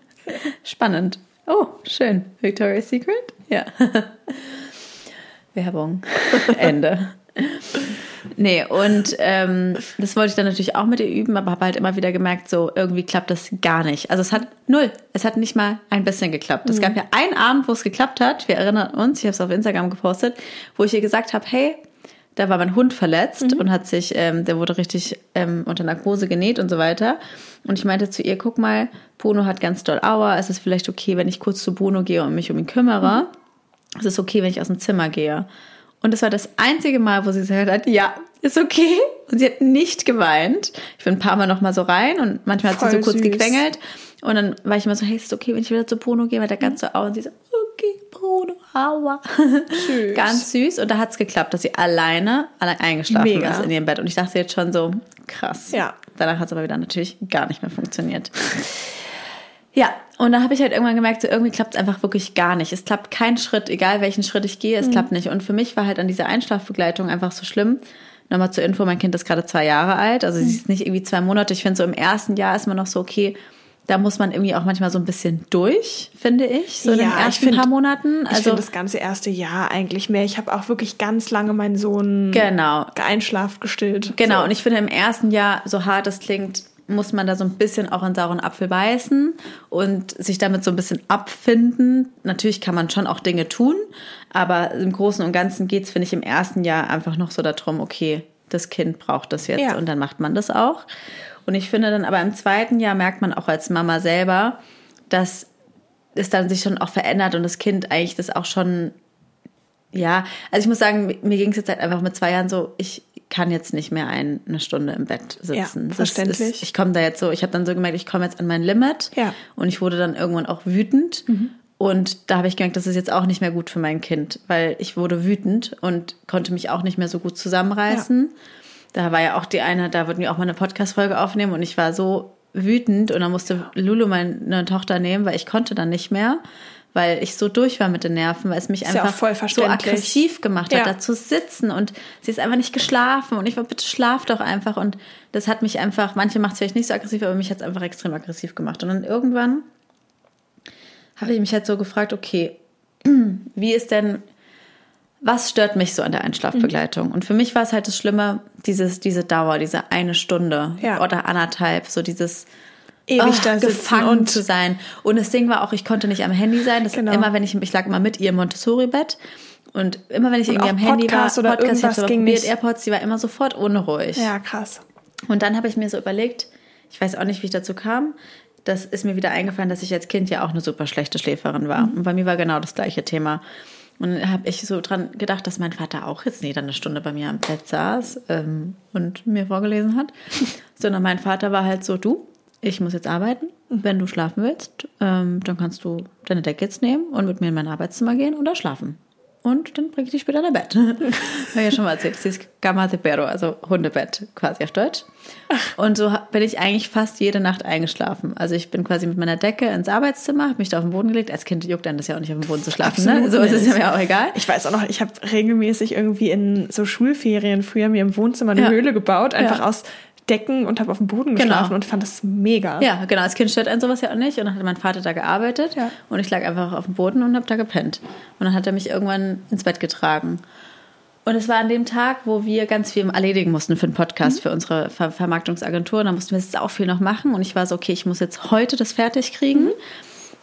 Speaker 3: Spannend. Oh, schön. Victoria's Secret? Ja. Werbung. Ende. Nee, und ähm, das wollte ich dann natürlich auch mit ihr üben, aber habe halt immer wieder gemerkt, so irgendwie klappt das gar nicht. Also es hat null, es hat nicht mal ein bisschen geklappt. Es gab ja einen Abend, wo es geklappt hat, wir erinnern uns, ich habe es auf Instagram gepostet, wo ich ihr gesagt habe, hey, da war mein Hund verletzt und hat sich, ähm, der wurde richtig ähm, unter Narkose genäht und so weiter. Und ich meinte zu ihr, guck mal, Bruno hat ganz doll Aua, es ist vielleicht okay, wenn ich kurz zu Bruno gehe und mich um ihn kümmere. Es ist okay, wenn ich aus dem Zimmer gehe. Und das war das einzige Mal, wo sie gesagt hat, ja, ist okay. Und sie hat nicht geweint. Ich bin ein paar Mal noch mal so rein und manchmal hat sie so kurz
Speaker 2: süß.
Speaker 3: gequengelt. Und dann war ich immer so, hey, ist es okay, wenn ich wieder zu Bruno gehe, weil der ganz so Aua. Und sie so, okay, Bruno, aua.
Speaker 2: Süß.
Speaker 3: Ganz süß. Und da hat es geklappt, dass sie alleine, allein eingeschlafen
Speaker 2: Mega.
Speaker 3: ist in ihrem Bett. Und ich dachte jetzt schon so, krass.
Speaker 2: Ja.
Speaker 3: Danach hat es aber wieder natürlich gar nicht mehr funktioniert. Ja, und dann habe ich halt irgendwann gemerkt, so irgendwie klappt es einfach wirklich gar nicht. Es klappt kein Schritt, egal welchen Schritt ich gehe, es
Speaker 2: Mhm.
Speaker 3: klappt nicht. Und für mich war halt an dieser Einschlafbegleitung einfach so schlimm. Nochmal zur Info, mein Kind ist gerade zwei Jahre alt, also
Speaker 2: Mhm.
Speaker 3: sie ist nicht irgendwie zwei Monate. Ich finde so im ersten Jahr ist man noch so, okay, da muss man irgendwie auch manchmal so ein bisschen durch, finde ich, so in den
Speaker 2: Ja, ich
Speaker 3: ersten
Speaker 2: find-
Speaker 3: paar Monaten.
Speaker 2: ich
Speaker 3: Also
Speaker 2: finde das ganze erste Jahr eigentlich mehr. Ich habe auch wirklich ganz lange meinen Sohn
Speaker 3: Genau.
Speaker 2: einschlaft gestillt.
Speaker 3: Genau,
Speaker 2: So.
Speaker 3: und ich finde im ersten Jahr, so hart es klingt, muss man da so ein bisschen auch in sauren Apfel beißen und sich damit so ein bisschen abfinden. Natürlich kann man schon auch Dinge tun, aber im Großen und Ganzen geht's finde ich, im ersten Jahr einfach noch so darum, okay, das Kind braucht das jetzt
Speaker 2: Ja.
Speaker 3: und dann macht man das auch. Und ich finde dann aber im zweiten Jahr merkt man auch als Mama selber, dass es dann sich schon auch verändert und das Kind eigentlich das auch schon ja, also ich muss sagen, mir ging es jetzt halt einfach mit zwei Jahren so, ich kann jetzt nicht mehr ein, eine Stunde im Bett sitzen.
Speaker 2: Ja, verständlich.
Speaker 3: Ist, ich komme da jetzt so, ich habe dann so gemerkt, ich komme jetzt an mein Limit.
Speaker 2: Ja. Mhm.
Speaker 3: Und ich wurde dann irgendwann auch wütend. Und da habe ich gemerkt, das ist jetzt auch nicht mehr gut für mein Kind, weil ich wurde wütend und konnte mich auch nicht mehr so gut zusammenreißen. Da war ja auch die eine, da wollten wir auch mal eine Podcast-Folge aufnehmen und ich war so wütend und dann musste Lulu meine Tochter nehmen, weil ich konnte dann nicht mehr, weil ich so durch war mit den Nerven, weil es mich
Speaker 2: Ist ja
Speaker 3: einfach
Speaker 2: voll
Speaker 3: so aggressiv gemacht hat,
Speaker 2: Ja.
Speaker 3: da zu sitzen und sie ist einfach nicht geschlafen und ich war, bitte schlaf doch einfach und das hat mich einfach, manche macht es vielleicht nicht so aggressiv, aber mich hat es einfach extrem aggressiv gemacht und dann irgendwann habe ich mich halt so gefragt, okay, wie ist denn, was stört mich so an der Einschlafbegleitung?
Speaker 2: Mhm.
Speaker 3: Und für mich war es halt das Schlimme, dieses, diese Dauer, diese eine Stunde
Speaker 2: Ja.
Speaker 3: oder anderthalb, so dieses
Speaker 2: ewig
Speaker 3: ah,
Speaker 2: da
Speaker 3: gefangen
Speaker 2: und
Speaker 3: zu sein. Und das Ding war auch, ich konnte nicht am Handy sein. Das
Speaker 2: Genau.
Speaker 3: immer, wenn ich, ich lag immer mit ihr im Montessori-Bett. Und immer wenn ich
Speaker 2: Und
Speaker 3: irgendwie am Handy war,
Speaker 2: Podcast oder
Speaker 3: ich hab's
Speaker 2: irgendwas
Speaker 3: aber
Speaker 2: ging
Speaker 3: probiert,
Speaker 2: nicht.
Speaker 3: AirPods, die war immer sofort unruhig.
Speaker 2: ja, krass.
Speaker 3: Und dann habe ich mir so überlegt, ich weiß auch nicht, wie ich dazu kam, das ist mir wieder eingefallen, dass ich als Kind ja auch eine super schlechte Schläferin war. Und bei mir war genau das gleiche Thema. Und dann habe ich so dran gedacht, dass mein Vater auch jetzt nicht eine Stunde bei mir am Bett saß ähm, und mir vorgelesen hat. Sondern mein Vater war halt so, du, ich muss jetzt arbeiten. Wenn du schlafen willst, ähm, dann kannst du deine Decke jetzt nehmen und mit mir in mein Arbeitszimmer gehen oder schlafen. Und dann bringe ich dich später in dein Bett. Habe ich ja schon mal erzählt. Das ist Cama de Perro, also Hundebett quasi auf Deutsch. Und so bin ich eigentlich fast jede Nacht eingeschlafen. Also ich bin quasi mit meiner Decke ins Arbeitszimmer, habe mich da auf den Boden gelegt. Als Kind juckt dann das ja auch nicht auf dem Boden zu schlafen. Ne? So ist es ja mir auch egal.
Speaker 2: Ich weiß auch noch, ich habe regelmäßig irgendwie in so Schulferien früher mir im Wohnzimmer eine
Speaker 3: Ja.
Speaker 2: Höhle gebaut, einfach
Speaker 3: Ja.
Speaker 2: aus Decken und habe auf dem Boden
Speaker 3: Genau.
Speaker 2: geschlafen und fand das mega.
Speaker 3: Ja, genau. Als Kind stört einen sowas ja auch nicht. Und dann hat mein Vater da gearbeitet
Speaker 2: Ja.
Speaker 3: und ich lag einfach auf dem Boden und habe da gepennt. Und dann hat er mich irgendwann ins Bett getragen. Und es war an dem Tag, wo wir ganz viel erledigen mussten für den Podcast,
Speaker 2: Mhm.
Speaker 3: für unsere Ver Vermarktungsagentur. Und da mussten wir jetzt auch viel noch machen. Und ich war so, okay, ich muss jetzt heute das fertig kriegen.
Speaker 2: Mhm.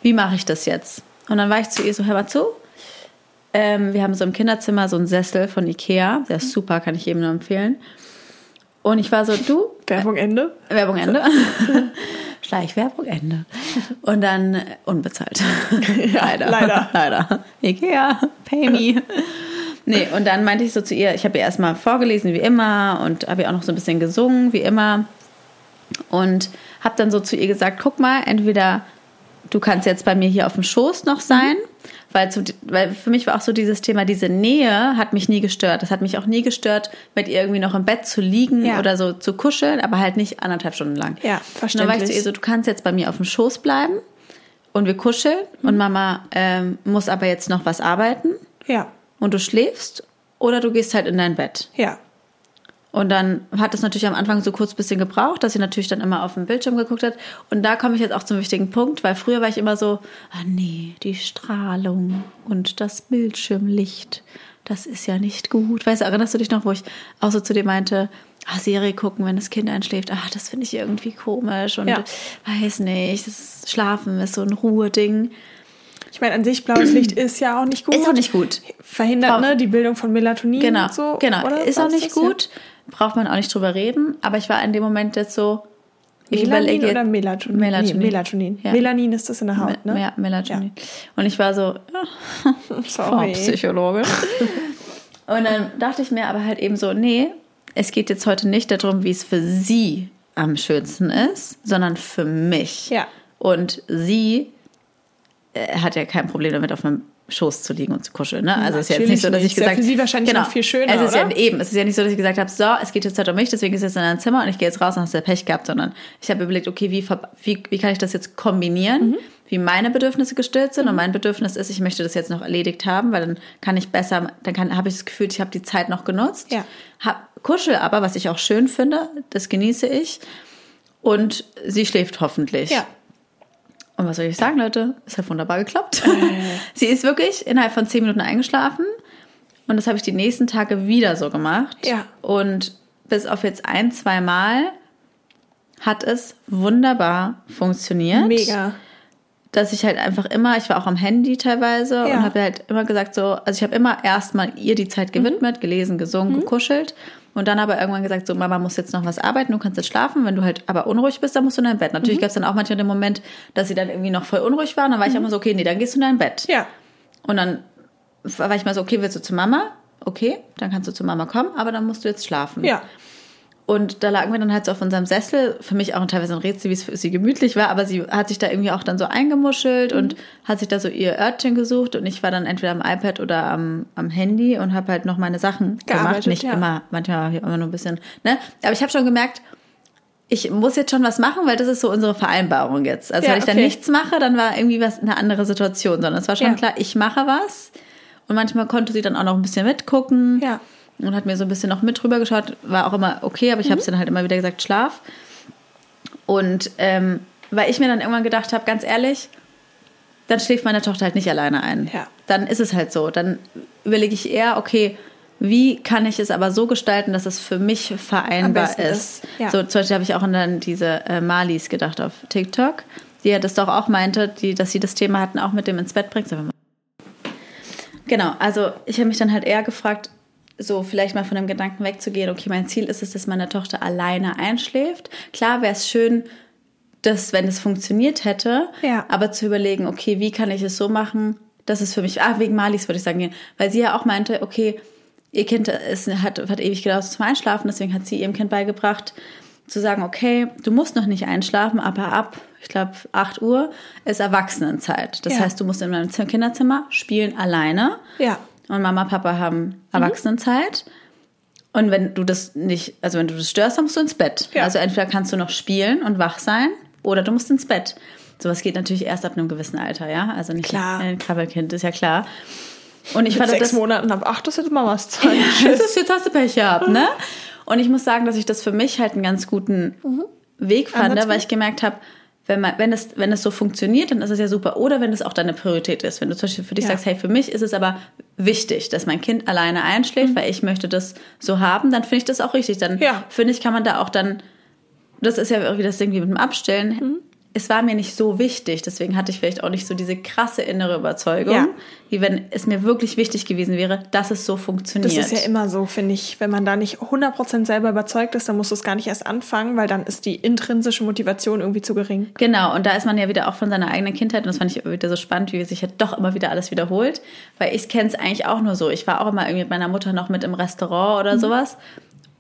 Speaker 3: Wie mache ich das jetzt? Und dann war ich zu ihr so, hör mal zu. Ähm, wir haben so im Kinderzimmer so einen Sessel von Ikea. Der ist super, kann ich jedem nur empfehlen. Und ich war so, du,
Speaker 2: Werbung Ende.
Speaker 3: Werbung Ende. Schleichwerbung Ende. Und dann äh, unbezahlt. leider.
Speaker 2: leider.
Speaker 3: Leider. Ikea, pay me. Nee, und dann meinte ich so zu ihr, ich habe ihr erstmal vorgelesen wie immer und habe ihr auch noch so ein bisschen gesungen wie immer. Und habe dann so zu ihr gesagt, guck mal, entweder du kannst jetzt bei mir hier auf dem Schoß noch sein, weil, zu, weil für mich war auch so dieses Thema, diese Nähe hat mich nie gestört. Das hat mich auch nie gestört, mit ihr irgendwie noch im Bett zu liegen
Speaker 2: Ja.
Speaker 3: oder so zu kuscheln, aber halt nicht anderthalb Stunden lang.
Speaker 2: Ja,
Speaker 3: Und dann war ich
Speaker 2: verständlich.
Speaker 3: zu ihr so, du kannst jetzt bei mir auf dem Schoß bleiben und wir kuscheln und Mama ähm, muss aber jetzt noch was arbeiten
Speaker 2: Ja,
Speaker 3: und du schläfst oder du gehst halt in dein Bett.
Speaker 2: ja.
Speaker 3: Und dann hat es natürlich am Anfang so kurz ein bisschen gebraucht, dass sie natürlich dann immer auf den Bildschirm geguckt hat. Und da komme ich jetzt auch zum wichtigen Punkt, weil früher war ich immer so, ah nee, die Strahlung und das Bildschirmlicht, das ist ja nicht gut. Weißt du, erinnerst du dich noch, wo ich auch so zu dir meinte, ah, Serie gucken, wenn das Kind einschläft, ah, das finde ich irgendwie komisch und
Speaker 2: Ja.
Speaker 3: weiß nicht, das Schlafen ist so ein Ruheding.
Speaker 2: Ich meine, an sich blaues Licht ist ja auch nicht gut.
Speaker 3: Ist auch nicht gut.
Speaker 2: Verhindert ne, die Bildung von Melatonin
Speaker 3: Genau,
Speaker 2: und so.
Speaker 3: genau. Ist auch nicht
Speaker 2: das? Ja.
Speaker 3: Braucht man auch nicht drüber reden. Aber ich war in dem Moment jetzt so, ich
Speaker 2: Melanin
Speaker 3: überlege
Speaker 2: oder Melatonin?
Speaker 3: Melatonin.
Speaker 2: Nee, Melatonin.
Speaker 3: Ja.
Speaker 2: Melanin ist das in der Haut, ne?
Speaker 3: Ja, Melatonin. Und ich war so, ja,
Speaker 2: Sorry.
Speaker 3: Psychologe. Und dann dachte ich mir aber halt eben so, nee, es geht jetzt heute nicht darum, wie es für sie am schönsten ist, sondern für mich.
Speaker 2: Ja.
Speaker 3: Und sie äh, hat ja kein Problem damit, auf meinem Schoß zu liegen und zu kuscheln. Ne? Also es ist ja jetzt nicht so, dass
Speaker 2: nicht.
Speaker 3: ich
Speaker 2: Ist ja
Speaker 3: gesagt
Speaker 2: für sie wahrscheinlich noch viel schöner,
Speaker 3: Es ist ja
Speaker 2: oder?
Speaker 3: eben, es ist ja nicht so, dass ich gesagt habe, so, es geht jetzt heute um mich, deswegen ist jetzt in dein Zimmer und ich gehe jetzt raus und hast du Pech gehabt, sondern ich habe überlegt, okay, wie, wie, wie kann ich das jetzt kombinieren,
Speaker 2: Mhm.
Speaker 3: wie meine Bedürfnisse gestillt sind und mein Bedürfnis ist, ich möchte das jetzt noch erledigt haben, weil dann kann ich besser, dann kann, habe ich das Gefühl, ich habe die Zeit noch genutzt.
Speaker 2: Ja.
Speaker 3: Hab, kuschel aber, was ich auch schön finde, das genieße ich und sie schläft hoffentlich.
Speaker 2: Ja.
Speaker 3: Und was soll ich sagen, Leute? Es hat wunderbar geklappt. Sie ist wirklich innerhalb von zehn Minuten eingeschlafen. Und das habe ich die nächsten Tage wieder so gemacht.
Speaker 2: Ja.
Speaker 3: Und bis auf jetzt ein, zwei Mal hat es wunderbar funktioniert.
Speaker 2: Mega.
Speaker 3: Dass ich halt einfach immer, ich war auch am Handy teilweise
Speaker 2: Ja.
Speaker 3: und habe halt immer gesagt so, also ich habe immer erstmal ihr die Zeit
Speaker 2: Mhm.
Speaker 3: gewidmet, gelesen, gesungen, gekuschelt und dann aber irgendwann gesagt so, Mama muss jetzt noch was arbeiten, du kannst jetzt schlafen, wenn du halt aber unruhig bist, dann musst du in dein Bett.
Speaker 2: Mhm.
Speaker 3: Natürlich gab es dann auch manchmal den Moment, dass sie dann irgendwie noch voll unruhig war und dann war ich immer so, okay, nee, dann gehst du in dein Bett.
Speaker 2: Ja.
Speaker 3: Und dann war ich mal so, okay, willst du zu Mama? Okay, dann kannst du zu Mama kommen, aber dann musst du jetzt schlafen.
Speaker 2: Ja.
Speaker 3: Und da lagen wir dann halt so auf unserem Sessel. Für mich auch teilweise ein Rätsel, wie es für sie gemütlich war, aber sie hat sich da irgendwie auch dann so eingemuschelt und
Speaker 2: Mhm.
Speaker 3: hat sich da so ihr Örtchen gesucht und ich war dann entweder am iPad oder am, am Handy und habe halt noch meine Sachen gemacht. Nicht
Speaker 2: ja.
Speaker 3: immer, manchmal immer nur ein bisschen, ne? Aber ich habe schon gemerkt, ich muss jetzt schon was machen, weil das ist so unsere Vereinbarung jetzt. Also
Speaker 2: Ja,
Speaker 3: wenn ich dann
Speaker 2: okay.
Speaker 3: nichts mache, dann war irgendwie was eine andere Situation, sondern es war schon
Speaker 2: Ja.
Speaker 3: klar, ich mache was. Und manchmal konnte sie dann auch noch ein bisschen mitgucken
Speaker 2: Ja.
Speaker 3: Und hat mir so ein bisschen noch mit drüber geschaut. War auch immer okay, aber ich
Speaker 2: Mhm.
Speaker 3: habe es dann halt immer wieder gesagt, schlaf. Und ähm, weil ich mir dann irgendwann gedacht habe, ganz ehrlich, dann schläft meine Tochter halt nicht alleine ein.
Speaker 2: Ja.
Speaker 3: Dann ist es halt so. Dann überlege ich eher, okay, wie kann ich es aber so gestalten, dass es für mich vereinbar ist.
Speaker 2: ist, ja.
Speaker 3: So zum Beispiel habe ich auch an dann diese äh, Malis gedacht auf TikTok, die ja das doch auch meinte, die, dass sie das Thema hatten, auch mit dem ins Bett mal. Genau, also ich habe mich dann halt eher gefragt, so vielleicht mal von dem Gedanken wegzugehen, okay, mein Ziel ist es, dass meine Tochter alleine einschläft. Klar wäre es schön, dass, wenn es funktioniert hätte,
Speaker 2: Ja.
Speaker 3: aber zu überlegen, okay, wie kann ich es so machen, dass es für mich, ah, wegen Malis würde ich sagen, weil sie ja auch meinte, okay, ihr Kind ist, hat, hat ewig gedauert zum Einschlafen, deswegen hat sie ihrem Kind beigebracht, zu sagen, okay, du musst noch nicht einschlafen, aber ab, ich glaube, 8 Uhr ist Erwachsenenzeit. Das
Speaker 2: Ja.
Speaker 3: heißt, du musst in deinem Kinderzimmer spielen alleine.
Speaker 2: Ja.
Speaker 3: Und Mama, Papa haben Erwachsenenzeit. Und wenn du das nicht, also wenn du das störst, dann musst du ins Bett.
Speaker 2: Ja.
Speaker 3: Also entweder kannst du noch spielen und wach sein oder du musst ins Bett. Sowas geht natürlich erst ab einem gewissen Alter, ja? Also nicht
Speaker 2: Klar.
Speaker 3: ein Krabbelkind, ist ja klar. Und ich
Speaker 2: Mit
Speaker 3: fand
Speaker 2: sechs
Speaker 3: das,
Speaker 2: Monaten ab acht ist jetzt Mamas Zeit.
Speaker 3: das ist jetzt hast du Pech gehabt, ne? Und ich muss sagen, dass ich das für mich halt einen ganz guten Weg fand, weil ich gemerkt habe, wenn, man, wenn, es, wenn es so funktioniert, dann ist es ja super. Oder wenn es auch deine Priorität ist. Wenn du zum Beispiel für dich
Speaker 2: Ja.
Speaker 3: sagst, hey, für mich ist es aber wichtig, dass mein Kind alleine einschläft, weil ich möchte das so haben, dann finde ich das auch richtig. Dann
Speaker 2: Mhm. Ja.
Speaker 3: finde ich, kann man da auch dann, das ist ja irgendwie das Ding wie mit dem Abstellen.
Speaker 2: Mhm.
Speaker 3: Es war mir nicht so wichtig, deswegen hatte ich vielleicht auch nicht so diese krasse innere Überzeugung,
Speaker 2: Ja.
Speaker 3: wie wenn es mir wirklich wichtig gewesen wäre, dass es so funktioniert.
Speaker 2: Das ist ja immer so, finde ich. Wenn man da nicht 100% selber überzeugt ist, dann musst du es gar nicht erst anfangen, weil dann ist die intrinsische Motivation irgendwie zu gering.
Speaker 3: Genau, und da ist man ja wieder auch von seiner eigenen Kindheit und das fand ich wieder so spannend, wie sich ja doch immer wieder alles wiederholt, weil ich kenne es eigentlich auch nur so. Ich war auch immer irgendwie mit meiner Mutter noch mit im Restaurant oder sowas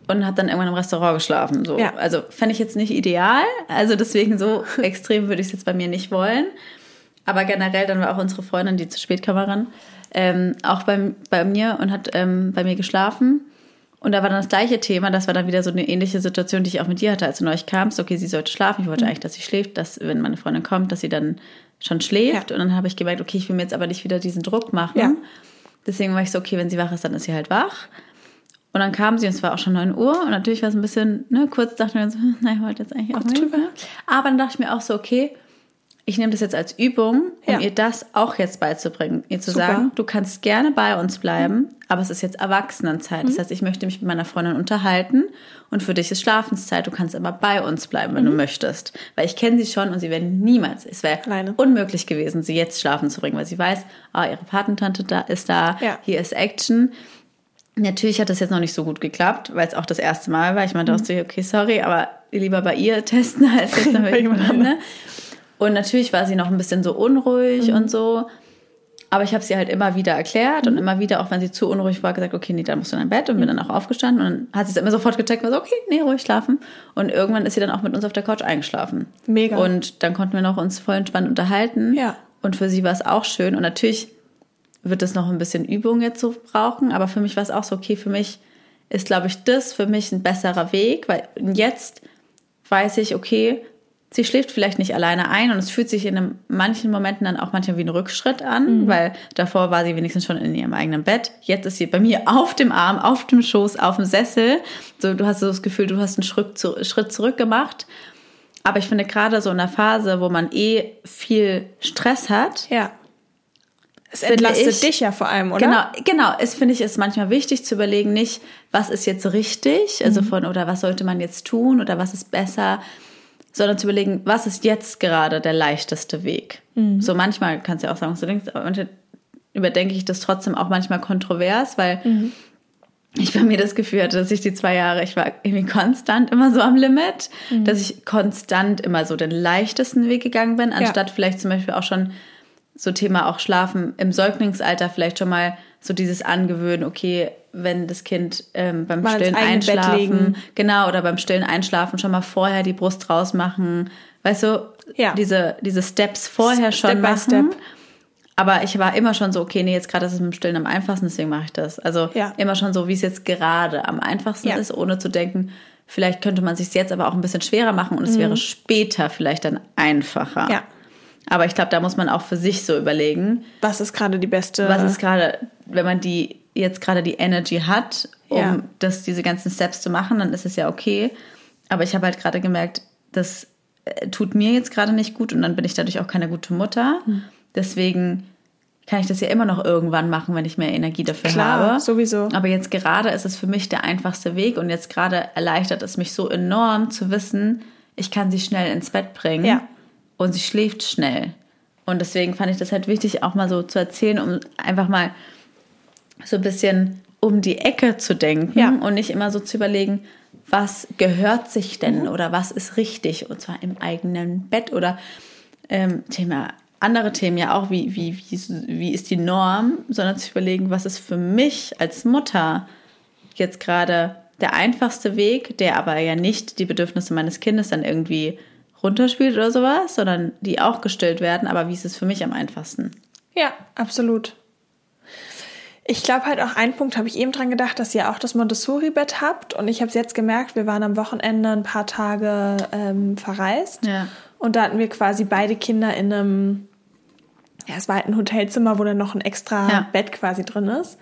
Speaker 3: und habe dann irgendwann im Restaurant geschlafen. So.
Speaker 2: Ja.
Speaker 3: Also fände ich jetzt nicht ideal, also deswegen so extrem würde ich es jetzt bei mir nicht wollen. Aber generell, dann war auch unsere Freundin, die zu spät kam, ran, ähm, auch bei, bei mir und hat ähm, bei mir geschlafen. Und da war dann das gleiche Thema, das war dann wieder so eine ähnliche Situation, die ich auch mit dir hatte, als du neu kamst. Okay, sie sollte schlafen. Ich wollte eigentlich, dass sie schläft, dass, wenn meine Freundin kommt, dass sie dann schon schläft.
Speaker 2: Ja.
Speaker 3: Und dann habe ich gemerkt, okay, ich will mir jetzt aber nicht wieder diesen Druck machen.
Speaker 2: Ja.
Speaker 3: Deswegen war ich so, okay, wenn sie wach ist, dann ist sie halt wach. Und dann kam sie und es war auch schon 9 Uhr und natürlich war es ein bisschen, ne, kurz dachten wir so, nein, ich wollte jetzt eigentlich auch nicht.
Speaker 2: drüber.
Speaker 3: Ne? Aber dann dachte ich mir auch so, okay, ich nehme das jetzt als Übung, um
Speaker 2: Ja.
Speaker 3: ihr das auch jetzt beizubringen. Ihr zu
Speaker 2: Super.
Speaker 3: sagen, du kannst gerne bei uns bleiben, aber es ist jetzt Erwachsenenzeit.
Speaker 2: Mhm.
Speaker 3: Das heißt, ich möchte mich mit meiner Freundin unterhalten und für dich ist Schlafenszeit. Du kannst aber bei uns bleiben, wenn du möchtest. Weil ich kenne sie schon und sie wäre niemals, es wäre
Speaker 2: Mhm.
Speaker 3: Unmöglich gewesen, sie jetzt schlafen zu bringen, weil sie weiß, ah, ihre Patentante da ist da,
Speaker 2: Ja.
Speaker 3: hier ist Action. Natürlich hat das jetzt noch nicht so gut geklappt, weil es auch das erste Mal war. Ich meinte auch so, okay, sorry, aber lieber bei ihr testen als jetzt bei jemand anderem. Und natürlich war sie noch ein bisschen so unruhig und so. Aber ich habe sie halt immer wieder erklärt und immer wieder, auch wenn sie zu unruhig war, gesagt, okay, nee, dann musst du in dein Bett und bin dann auch aufgestanden und dann hat sie es immer sofort gecheckt und so, okay, nee, ruhig schlafen. Und irgendwann ist sie dann auch mit uns auf der Couch eingeschlafen.
Speaker 2: Mega.
Speaker 3: Und dann konnten wir noch uns voll entspannt unterhalten.
Speaker 2: Ja.
Speaker 3: Und für sie war es auch schön. Und natürlich wird es noch ein bisschen Übung jetzt so brauchen, aber für mich war es auch so, okay, für mich ist, glaube ich, das für mich ein besserer Weg, weil jetzt weiß ich, okay, sie schläft vielleicht nicht alleine ein und es fühlt sich in einem, manchen Momenten dann auch manchmal wie ein Rückschritt an, weil davor war sie wenigstens schon in ihrem eigenen Bett. Jetzt ist sie bei mir auf dem Arm, auf dem Schoß, auf dem Sessel. So, du hast so das Gefühl, du hast einen Schritt, zu, Schritt zurück gemacht. Aber ich finde gerade so in der Phase, wo man eh viel Stress hat,
Speaker 2: Ja. Es entlastet
Speaker 3: ich-
Speaker 2: dich ja vor allem, oder?
Speaker 3: Genau, genau. Es finde ich ist manchmal wichtig zu überlegen, nicht, was ist jetzt richtig, also von oder was sollte man jetzt tun oder was ist besser, sondern zu überlegen, was ist jetzt gerade der leichteste Weg. So manchmal kannst du ja auch sagen, was du denkst, aber manchmal überdenke ich das trotzdem auch manchmal kontrovers, weil ich bei mir das Gefühl hatte, dass ich die zwei Jahre, ich war irgendwie konstant immer so am Limit, dass ich konstant immer so den leichtesten Weg gegangen bin, anstatt vielleicht zum Beispiel auch schon so Thema auch Schlafen im Säuglingsalter vielleicht schon mal so dieses Angewöhnen, okay, wenn das Kind ähm, beim
Speaker 2: Mal
Speaker 3: stillen Einschlafen, genau, oder beim stillen Einschlafen schon mal vorher die Brust rausmachen, weißt du,
Speaker 2: Ja.
Speaker 3: diese, diese Steps vorher
Speaker 2: Step
Speaker 3: schon
Speaker 2: by
Speaker 3: machen.
Speaker 2: step.
Speaker 3: Aber ich war immer schon so, okay, nee, jetzt gerade ist es mit dem Stillen am einfachsten, deswegen mache ich das. Also
Speaker 2: Ja.
Speaker 3: immer schon so, wie es jetzt gerade am einfachsten
Speaker 2: Ja.
Speaker 3: ist, ohne zu denken, vielleicht könnte man sich jetzt aber auch ein bisschen schwerer machen und es wäre später vielleicht dann einfacher.
Speaker 2: Mhm. Ja.
Speaker 3: Aber ich glaube, da muss man auch für sich so überlegen,
Speaker 2: Was ist gerade die beste?
Speaker 3: was ist gerade, wenn man die jetzt gerade die Energy hat, um
Speaker 2: Ja.
Speaker 3: das, diese ganzen Steps zu machen, dann ist es ja okay. Aber ich habe halt gerade gemerkt, das äh, tut mir jetzt gerade nicht gut und dann bin ich dadurch auch keine gute Mutter.
Speaker 2: Hm.
Speaker 3: Deswegen kann ich das ja immer noch irgendwann machen, wenn ich mehr Energie dafür
Speaker 2: Klar,
Speaker 3: habe.
Speaker 2: sowieso.
Speaker 3: Aber jetzt gerade ist es für mich der einfachste Weg und jetzt gerade erleichtert es mich so enorm zu wissen, ich kann sie schnell ins Bett bringen
Speaker 2: Ja.
Speaker 3: Und sie schläft schnell. Und deswegen fand ich das halt wichtig, auch mal so zu erzählen, um einfach mal so ein bisschen um die Ecke zu denken
Speaker 2: Ja.
Speaker 3: und nicht immer so zu überlegen, was gehört sich denn oder was ist richtig und zwar im eigenen Bett oder ähm, Thema andere Themen ja auch, wie, wie, wie, ist- wie ist die Norm, sondern zu überlegen, was ist für mich als Mutter jetzt gerade der einfachste Weg, der aber ja nicht die Bedürfnisse meines Kindes dann irgendwie runterspielt oder sowas, sondern die auch gestillt werden, aber wie ist es für mich am einfachsten?
Speaker 2: Ja, absolut. Ich glaube halt auch ein Punkt habe ich eben dran gedacht, dass ihr auch das Montessori-Bett habt. Und ich habe es jetzt gemerkt, wir waren am Wochenende ein paar Tage ähm, verreist.
Speaker 3: Ja.
Speaker 2: Und da hatten wir quasi beide Kinder in einem, ja, es war halt ein Hotelzimmer, wo dann noch ein extra
Speaker 3: Ja.
Speaker 2: Bett quasi drin ist.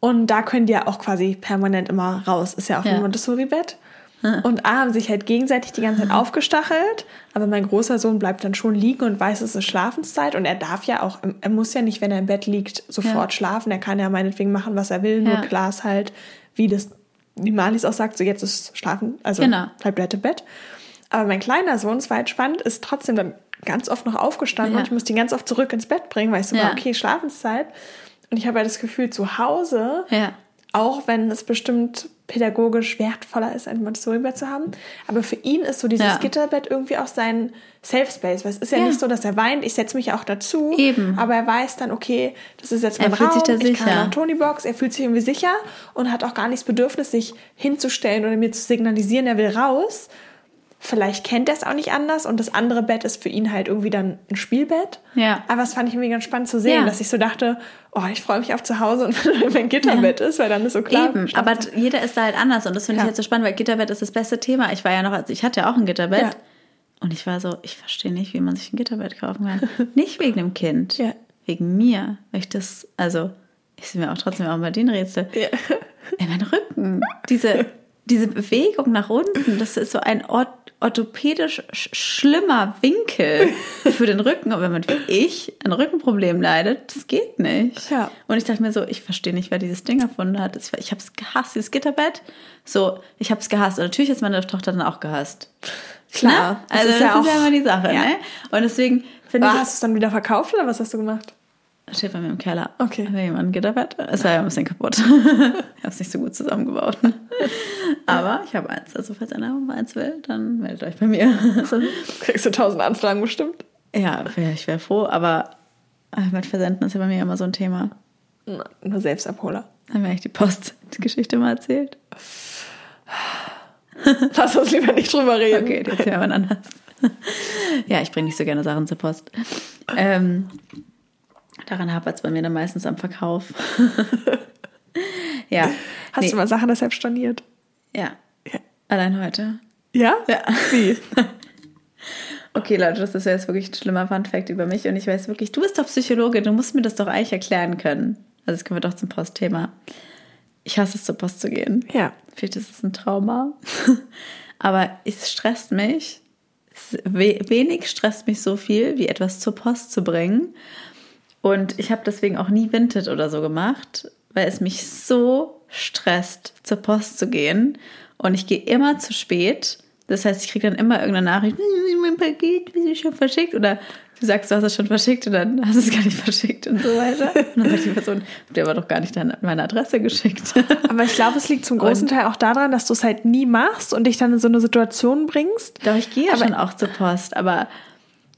Speaker 2: Und da können die ja auch quasi permanent immer raus. Ist ja auch
Speaker 3: Ja.
Speaker 2: ein Montessori-Bett. Und A haben sich halt gegenseitig die ganze Zeit aufgestachelt, aber mein großer Sohn bleibt dann schon liegen und weiß, es ist Schlafenszeit und er darf ja auch, er muss ja nicht, wenn er im Bett liegt, sofort
Speaker 3: Ja.
Speaker 2: schlafen. Er kann ja meinetwegen machen, was er will, nur
Speaker 3: Ja.
Speaker 2: klar ist halt, wie das, wie Marlies auch sagt, so jetzt ist Schlafen, also
Speaker 3: Genau.
Speaker 2: bleibt im Bett. Aber mein kleiner Sohn, es war halt spannend, ist trotzdem dann ganz oft noch aufgestanden
Speaker 3: Ja.
Speaker 2: und ich musste ihn ganz oft zurück ins Bett bringen, weil ich so war, okay, Schlafenszeit. Und ich habe ja das Gefühl, zu Hause
Speaker 3: Ja.
Speaker 2: Auch wenn es bestimmt pädagogisch wertvoller ist, ein Montessori-Bett zu haben. Aber für ihn ist so dieses
Speaker 3: Ja.
Speaker 2: Gitterbett irgendwie auch sein Safe Space. Weil es ist ja,
Speaker 3: Ja.
Speaker 2: nicht so, dass er weint, ich setze mich auch dazu.
Speaker 3: Eben.
Speaker 2: Aber er weiß dann, okay, das ist jetzt
Speaker 3: Er
Speaker 2: mein
Speaker 3: fühlt
Speaker 2: Raum,
Speaker 3: sich da
Speaker 2: ich
Speaker 3: sicher.
Speaker 2: auch Tony-Box, er fühlt sich irgendwie sicher und hat auch gar nicht das Bedürfnis, sich hinzustellen oder mir zu signalisieren, er will raus. Vielleicht kennt er es auch nicht anders und das andere Bett ist für ihn halt irgendwie dann ein Spielbett.
Speaker 3: Ja.
Speaker 2: Aber das fand ich irgendwie ganz spannend zu sehen,
Speaker 3: Ja.
Speaker 2: dass ich so dachte, oh, ich freue mich auf zu Hause und wenn mein Gitterbett ist, weil dann ist so klar.
Speaker 3: Eben, aber jeder ist da halt anders und das finde
Speaker 2: Ja.
Speaker 3: ich jetzt so spannend, weil Gitterbett ist das beste Thema. Ich war ja noch, also ich hatte ja auch ein Gitterbett
Speaker 2: Ja.
Speaker 3: und ich war so, ich verstehe nicht, wie man sich ein Gitterbett kaufen kann. nicht wegen dem Kind,
Speaker 2: Ja.
Speaker 3: wegen mir, weil ich das, also ich sehe mir auch trotzdem auch mal den Rätsel.
Speaker 2: Ja.
Speaker 3: Ey, mein Rücken, diese, diese Bewegung nach unten, das ist so ein ort orthopädisch sch schlimmer Winkel für den Rücken. Und wenn man wie ich ein Rückenproblem leidet, das geht nicht.
Speaker 2: Ja.
Speaker 3: Und ich dachte mir so, ich verstehe nicht, wer dieses Ding erfunden hat. Das- Ich habe es gehasst, dieses Gitterbett. So, ich habe es gehasst. Und natürlich hat meine Tochter dann auch gehasst.
Speaker 2: Klar,
Speaker 3: Ne? Also das ist ja, immer die Sache.
Speaker 2: Ja.
Speaker 3: Ne? Und deswegen finde ich,
Speaker 2: hast du es dann wieder verkauft oder was hast du gemacht?
Speaker 3: Steht bei mir im Keller.
Speaker 2: Okay.
Speaker 3: Hat jemand ein Gitterbett? Es war ja ein bisschen kaputt. ich habe es nicht so gut zusammengebaut. Aber ich habe eins. Also falls einer mal eins will, dann meldet euch bei mir.
Speaker 2: Kriegst du tausend Anfragen bestimmt?
Speaker 3: ja, ich wäre froh. Aber äh, mit Versenden ist ja bei mir immer so ein Thema.
Speaker 2: Nur Selbstabholer.
Speaker 3: Haben wir eigentlich die Post-Geschichte mal erzählt?
Speaker 2: Lass uns lieber nicht drüber reden.
Speaker 3: Okay, die erzählen wir anders. ja, ich bringe nicht so gerne Sachen zur Post. Ähm, daran hapert es bei mir dann meistens am Verkauf. ja.
Speaker 2: Hast
Speaker 3: nee,
Speaker 2: du mal Sachen deshalb storniert?
Speaker 3: Ja.
Speaker 2: Ja.
Speaker 3: Allein heute.
Speaker 2: Ja?
Speaker 3: Ja.
Speaker 2: Wie?
Speaker 3: Okay, Leute, das ist jetzt wirklich ein schlimmer Fun-Fact über mich. Und ich weiß wirklich, du bist doch Psychologe, du musst mir das doch eigentlich erklären können. Also, jetzt kommen wir doch zum Postthema. Ich hasse es, zur Post zu gehen.
Speaker 2: Ja.
Speaker 3: Vielleicht ist es ein Trauma. Aber es stresst mich. Wenig stresst mich so viel, wie etwas zur Post zu bringen. Und ich habe deswegen auch nie Vinted oder so gemacht, weil es mich so stresst, zur Post zu gehen. Und ich gehe immer zu spät. Das heißt, ich kriege dann immer irgendeine Nachricht, "Hm, mein Paket ist schon verschickt. Oder du sagst, du hast es schon verschickt und dann hast du es gar nicht verschickt und so weiter. Und dann sagt die Person, der war doch gar nicht deine- meine Adresse geschickt.
Speaker 2: Aber ich glaube, es liegt zum großen
Speaker 3: Und-
Speaker 2: Teil auch daran, dass du es halt nie machst und dich dann in so eine Situation bringst.
Speaker 3: Doch, ich gehe ja
Speaker 2: Aber-
Speaker 3: schon auch zur Post, aber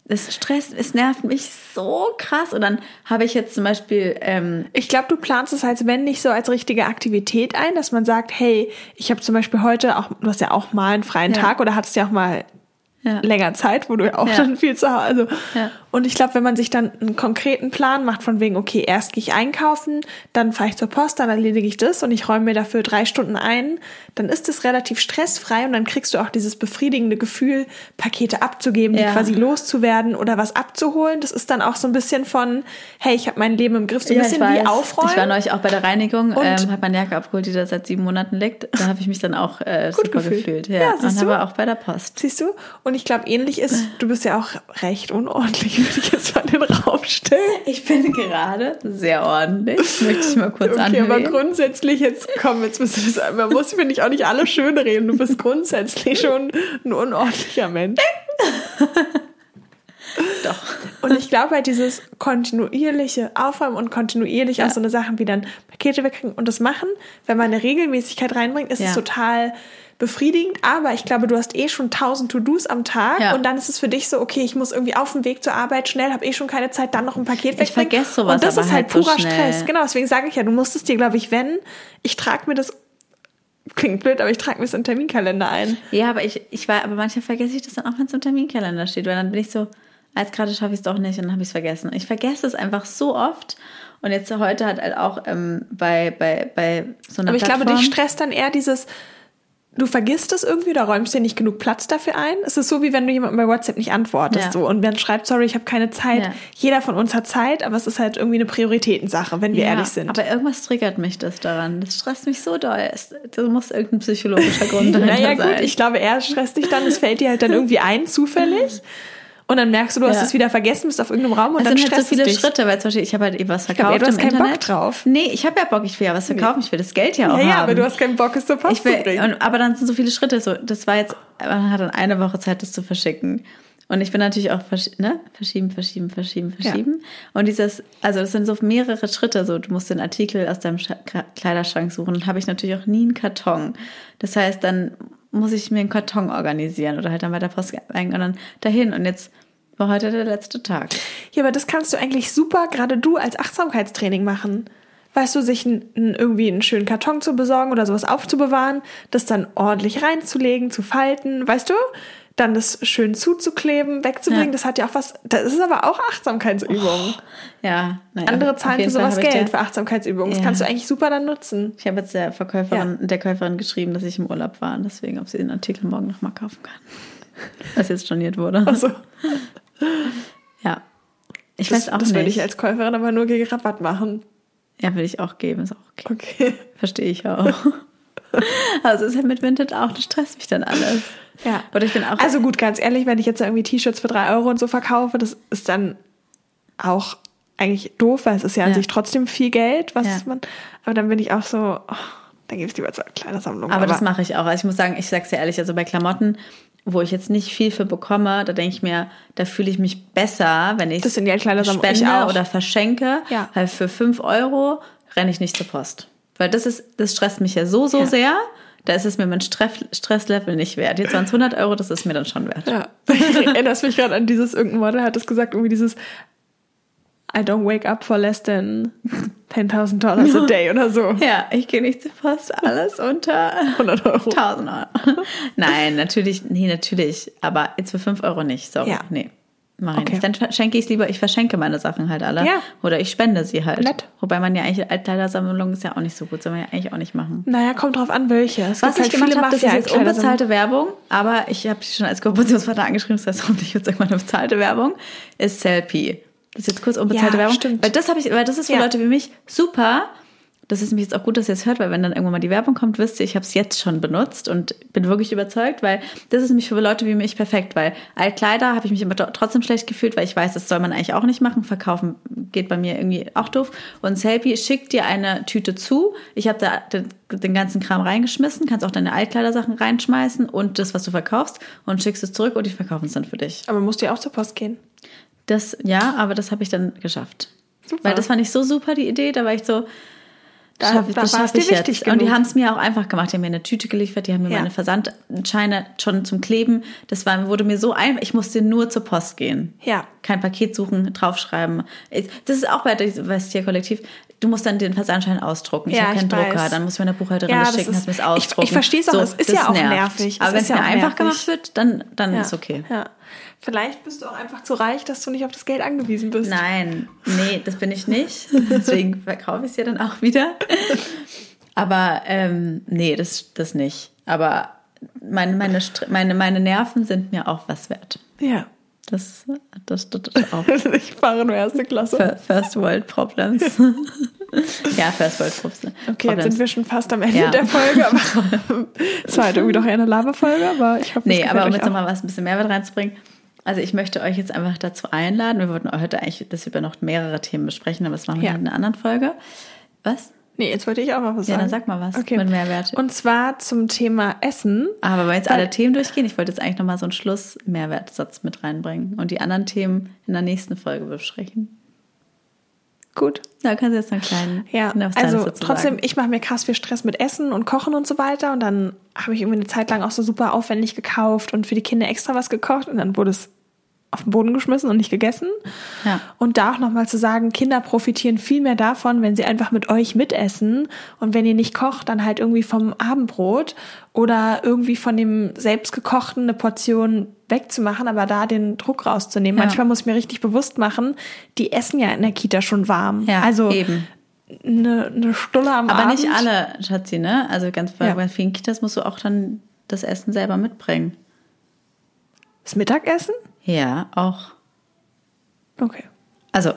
Speaker 3: es stresst, es nervt mich so krass. Und dann habe ich jetzt zum Beispiel, ähm,
Speaker 2: Ich glaube, du planst es als wenn nicht so als richtige Aktivität ein, dass man sagt, hey, ich habe zum Beispiel heute auch, du hast ja auch mal einen freien
Speaker 3: Ja.
Speaker 2: Tag oder hattest ja auch mal
Speaker 3: Ja.
Speaker 2: länger Zeit, wo du ja auch
Speaker 3: Ja.
Speaker 2: dann viel zu Hause. Also,
Speaker 3: Ja.
Speaker 2: Und ich glaube, wenn man sich dann einen konkreten Plan macht, von wegen, okay, erst gehe ich einkaufen, dann fahre ich zur Post, dann erledige ich das und ich räume mir dafür drei Stunden ein, dann ist es relativ stressfrei und dann kriegst du auch dieses befriedigende Gefühl, Pakete abzugeben, die quasi loszuwerden oder was abzuholen. Das ist dann auch so ein bisschen von, hey, ich habe mein Leben im Griff, so ein bisschen wie aufräumen.
Speaker 3: Ich war neulich auch bei der Reinigung,
Speaker 2: Und-
Speaker 3: ähm, habe meine Jacke abgeholt, die da seit sieben Monaten liegt. Da habe ich mich dann auch äh,
Speaker 2: Gut
Speaker 3: super
Speaker 2: gefühlt.
Speaker 3: gefühlt.
Speaker 2: Ja,
Speaker 3: und
Speaker 2: du?
Speaker 3: aber auch bei der Post.
Speaker 2: Siehst du? Und ich glaube, ähnlich ist, du bist ja auch recht unordentlich, würde ich jetzt mal in den Raum stellen.
Speaker 3: Ich bin gerade sehr ordentlich, möchte ich mal kurz
Speaker 2: Okay, aber
Speaker 3: anhören.
Speaker 2: grundsätzlich, jetzt komm, jetzt müssen wir das, man muss, finde ich, auch nicht alle schön reden. Du bist grundsätzlich schon ein unordentlicher Mensch.
Speaker 3: Doch.
Speaker 2: Und ich glaube halt dieses kontinuierliche Aufräumen und kontinuierlich auch so eine Sachen wie dann Pakete wegkriegen und das machen, wenn man eine Regelmäßigkeit reinbringt, ist es
Speaker 3: Ja.
Speaker 2: total befriedigend. Aber ich glaube, du hast eh schon tausend To-Dos am Tag
Speaker 3: Ja.
Speaker 2: und dann ist es für dich so, okay, ich muss irgendwie auf dem Weg zur Arbeit schnell, habe eh schon keine Zeit, dann noch ein Paket
Speaker 3: Ich
Speaker 2: wegbringen.
Speaker 3: vergesse sowas
Speaker 2: Und das ist halt
Speaker 3: halt so
Speaker 2: purer
Speaker 3: schnell.
Speaker 2: Stress. Genau, deswegen sage ich ja, du musst es dir, glaube ich, wenn, ich trage mir das, klingt blöd, aber ich trage mir das in den Terminkalender ein.
Speaker 3: Ja, aber ich, ich war, aber manchmal vergesse ich das dann auch, wenn es im Terminkalender steht, weil dann bin ich so, als gerade schaffe ich es doch nicht und dann habe ich es vergessen. Ich vergesse es einfach so oft. Und jetzt heute hat halt auch ähm, bei, bei, bei so einer
Speaker 2: Aber ich glaube,
Speaker 3: Plattform,
Speaker 2: dich stresst dann eher dieses, du vergisst es irgendwie oder räumst dir nicht genug Platz dafür ein. Es ist so, wie wenn du jemandem bei WhatsApp nicht antwortest
Speaker 3: Ja.
Speaker 2: so und man schreibt, sorry, ich habe keine Zeit.
Speaker 3: Ja.
Speaker 2: Jeder von uns hat Zeit, aber es ist halt irgendwie eine Prioritätensache, wenn wir
Speaker 3: Ja,
Speaker 2: ehrlich sind.
Speaker 3: Aber irgendwas triggert mich das daran. Das stresst mich so doll. Es, da muss irgendein psychologischer Grund dahinter
Speaker 2: naja, gut,
Speaker 3: sein.
Speaker 2: ich glaube, er stresst dich dann, es fällt dir halt dann irgendwie ein, zufällig. Und dann merkst du, du hast
Speaker 3: Ja.
Speaker 2: es wieder vergessen, bist auf irgendeinem Raum und
Speaker 3: es
Speaker 2: dann
Speaker 3: sind halt so viele
Speaker 2: dich.
Speaker 3: Schritte, weil zum Beispiel ich habe halt eben was
Speaker 2: glaub,
Speaker 3: verkauft
Speaker 2: du hast keinen Bock
Speaker 3: Internet.
Speaker 2: drauf.
Speaker 3: Nee, ich habe ja Bock, ich will ja was verkaufen, ich will das Geld ja auch
Speaker 2: Ja,
Speaker 3: haben.
Speaker 2: ja, aber du hast keinen Bock, es zur Post
Speaker 3: ich will,
Speaker 2: zu bringen.
Speaker 3: und, aber dann sind so viele Schritte. So, das war jetzt, man hat dann eine Woche Zeit, das zu verschicken. Und ich bin natürlich auch versch ne? verschieben, verschieben, verschieben, verschieben. Und dieses, also das sind so mehrere Schritte. So, du musst den Artikel aus deinem Kra- Kleiderschrank suchen. Und habe ich natürlich auch nie einen Karton. Das heißt, dann muss ich mir einen Karton organisieren oder halt dann bei der Post und dann dahin. Und jetzt war heute der letzte Tag.
Speaker 2: Ja, aber das kannst du eigentlich super, gerade du als Achtsamkeitstraining machen. Weißt du, sich n, irgendwie einen schönen Karton zu besorgen oder sowas aufzubewahren, das dann ordentlich reinzulegen, zu falten, weißt du? Dann das schön zuzukleben, wegzubringen,
Speaker 3: Ja.
Speaker 2: das hat ja auch was, das ist aber auch Achtsamkeitsübung.
Speaker 3: Ja, naja,
Speaker 2: Andere zahlen für sowas Geld,
Speaker 3: der-
Speaker 2: für Achtsamkeitsübungen. Das
Speaker 3: Ja.
Speaker 2: kannst du eigentlich super dann nutzen.
Speaker 3: Ich habe jetzt der Verkäuferin, der Käuferin geschrieben, dass ich im Urlaub war und deswegen, ob sie den Artikel morgen nochmal kaufen kann. Was jetzt storniert wurde.
Speaker 2: Also,
Speaker 3: Ja. Ich
Speaker 2: das
Speaker 3: weiß auch
Speaker 2: das würde
Speaker 3: nicht.
Speaker 2: ich als Käuferin aber nur gegen Rabatt machen.
Speaker 3: ja, will ich auch geben, ist auch okay.
Speaker 2: Okay.
Speaker 3: Verstehe ich auch. also es ist halt mit Vinted auch, das stresst mich dann alles.
Speaker 2: Ja.
Speaker 3: Oder ich bin auch.
Speaker 2: Also gut, ganz ehrlich, wenn ich jetzt irgendwie T-Shirts für drei Euro und so verkaufe, das ist dann auch eigentlich doof, weil es ist ja an
Speaker 3: Ja.
Speaker 2: sich trotzdem viel Geld, was
Speaker 3: Ja.
Speaker 2: man. Aber dann bin ich auch so, oh, dann gebe ich lieber zur Kleidersammlung.
Speaker 3: aber, das mache ich auch. Also ich muss sagen, ich sag's dir ehrlich, also bei Klamotten, wo ich jetzt nicht viel für bekomme, da denke ich mir, da fühle ich mich besser, wenn ich
Speaker 2: Das sind ja Kleidersammlung, ich
Speaker 3: spende
Speaker 2: auch.
Speaker 3: oder verschenke.
Speaker 2: Ja.
Speaker 3: Weil für 5 Euro renne ich nicht zur Post. Weil das ist, das stresst mich ja so, so
Speaker 2: Ja.
Speaker 3: sehr. Da ist es mir mein Stress, Stresslevel nicht wert. Jetzt waren es 100 Euro, das ist mir dann schon wert.
Speaker 2: Ja. Erinnerst mich gerade an dieses, irgendein Model hat das gesagt, irgendwie dieses I don't wake up for less than 10.000 dollars a day oder so.
Speaker 3: Ja, ich gehe nicht zur Post. Alles unter
Speaker 2: 100 Euro.
Speaker 3: 1000 Euro. Nein, natürlich, nee, natürlich. Aber jetzt für 5 Euro nicht. Sorry.
Speaker 2: Ja.
Speaker 3: Nee. Mach ich
Speaker 2: Okay.
Speaker 3: nicht. Dann verschenke ich es lieber, ich verschenke meine Sachen halt alle.
Speaker 2: Ja.
Speaker 3: Oder ich spende sie halt.
Speaker 2: Nett.
Speaker 3: Wobei man ja eigentlich, Altkleidersammlung ist ja auch nicht so gut, soll man ja eigentlich auch nicht machen.
Speaker 2: Naja, kommt drauf an, welche. Es
Speaker 3: Was
Speaker 2: gibt
Speaker 3: ich
Speaker 2: halt
Speaker 3: gemacht habe, das ist jetzt unbezahlte Werbung, aber ich habe schon als Kooperationspartner angeschrieben, das heißt hoffentlich jetzt irgendwann eine bezahlte Werbung, ist Selfie. Das ist jetzt kurz unbezahlte
Speaker 2: Ja,
Speaker 3: Werbung.
Speaker 2: stimmt.
Speaker 3: Weil das habe ich, weil das ist für
Speaker 2: Ja.
Speaker 3: Leute wie mich super. Das ist nämlich jetzt auch gut, dass ihr es hört, weil wenn dann irgendwann mal die Werbung kommt, wisst ihr, ich habe es jetzt schon benutzt und bin wirklich überzeugt, weil das ist nämlich für Leute wie mich perfekt, weil Altkleider habe ich mich immer trotzdem schlecht gefühlt, weil ich weiß, das soll man eigentlich auch nicht machen. Verkaufen geht bei mir irgendwie auch doof. Und Selfie schickt dir eine Tüte zu. Ich habe da den, den ganzen Kram reingeschmissen, kannst auch deine Altkleidersachen reinschmeißen und das, was du verkaufst und schickst es zurück und die verkaufen es dann für dich.
Speaker 2: Aber musst du ja auch zur Post gehen.
Speaker 3: Das, ja, aber das habe ich dann geschafft.
Speaker 2: Super.
Speaker 3: Weil das fand ich so super, die Idee. Da war ich so,
Speaker 2: Da-
Speaker 3: ich,
Speaker 2: da
Speaker 3: das
Speaker 2: war es
Speaker 3: schaffe ich jetzt. Und die haben es mir auch einfach gemacht. Die haben mir eine Tüte geliefert, die haben mir
Speaker 2: Ja.
Speaker 3: meine Versandscheine schon zum Kleben. Das war, wurde mir so einfach, ich musste nur zur Post gehen.
Speaker 2: Ja.
Speaker 3: Kein Paket suchen, draufschreiben. Das ist auch bei, bei das Tierkollektiv. Du musst dann den Versandschein ausdrucken. Ich
Speaker 2: Ja,
Speaker 3: habe keinen
Speaker 2: ich weiß.
Speaker 3: Drucker. Dann muss ich meiner Buchhalterin
Speaker 2: Ja,
Speaker 3: das schicken, hast mir es
Speaker 2: ich-
Speaker 3: ausdrucken.
Speaker 2: ich versteh's auch, es ist ja auch
Speaker 3: nervt.
Speaker 2: nervig.
Speaker 3: Aber
Speaker 2: Es
Speaker 3: wenn es
Speaker 2: ja
Speaker 3: mir einfach
Speaker 2: nervig.
Speaker 3: gemacht wird, dann, dann
Speaker 2: Ja.
Speaker 3: ist okay.
Speaker 2: Ja. Vielleicht bist du auch einfach zu reich, dass du nicht auf das Geld angewiesen bist.
Speaker 3: Nein, nee, das bin ich nicht. Deswegen verkaufe ich es ja dann auch wieder. Aber ähm, nee, das, das nicht. Aber meine, meine, meine, meine Nerven sind mir auch was wert.
Speaker 2: Ja.
Speaker 3: Das, das, das, das auch.
Speaker 2: Ich fahre nur erste Klasse.
Speaker 3: Fir- First World Problems. ja, First World Problems.
Speaker 2: Okay, jetzt sind wir schon fast am Ende
Speaker 3: Ja.
Speaker 2: der Folge. Aber es war halt irgendwie doch eher eine Laberfolge, aber ich hoffe, es
Speaker 3: Nee, aber um jetzt nochmal was ein bisschen Mehrwert reinzubringen. Also ich möchte euch jetzt einfach dazu einladen. Wir wollten heute eigentlich das über noch mehrere Themen besprechen, aber das machen wir
Speaker 2: Ja.
Speaker 3: in einer anderen Folge. Was?
Speaker 2: Nee, jetzt wollte ich auch mal was
Speaker 3: Ja,
Speaker 2: sagen.
Speaker 3: dann sag mal was
Speaker 2: Okay.
Speaker 3: mit Mehrwert.
Speaker 2: Und zwar zum Thema Essen.
Speaker 3: Aber wenn wir jetzt
Speaker 2: Weil-
Speaker 3: alle Themen durchgehen, ich wollte jetzt eigentlich nochmal so einen Schluss-Mehrwertsatz mit reinbringen und die anderen Themen in der nächsten Folge besprechen.
Speaker 2: Gut.
Speaker 3: Da kannst du jetzt noch einen kleinen
Speaker 2: Ja, also
Speaker 3: dazu
Speaker 2: trotzdem, ich mache mir krass viel Stress mit Essen und Kochen und so weiter. Und dann habe ich irgendwie eine Zeit lang auch so super aufwendig gekauft und für die Kinder extra was gekocht. Und dann wurde es auf den Boden geschmissen und nicht gegessen.
Speaker 3: Ja.
Speaker 2: Und da auch nochmal zu sagen, Kinder profitieren viel mehr davon, wenn sie einfach mit euch mitessen. Und wenn ihr nicht kocht, dann halt irgendwie vom Abendbrot oder irgendwie von dem selbstgekochten eine Portion wegzumachen, aber da den Druck rauszunehmen.
Speaker 3: Ja.
Speaker 2: Manchmal muss ich mir richtig bewusst machen, die essen ja in der Kita schon warm.
Speaker 3: Ja,
Speaker 2: also
Speaker 3: eben.
Speaker 2: eine, eine Stulle am
Speaker 3: Aber
Speaker 2: Abend.
Speaker 3: nicht alle, Schatzi, ne? Also ganz bei,
Speaker 2: Ja.
Speaker 3: bei vielen Kitas musst du auch dann das Essen selber mitbringen.
Speaker 2: Das Mittagessen?
Speaker 3: Ja, auch.
Speaker 2: Okay.
Speaker 3: Also,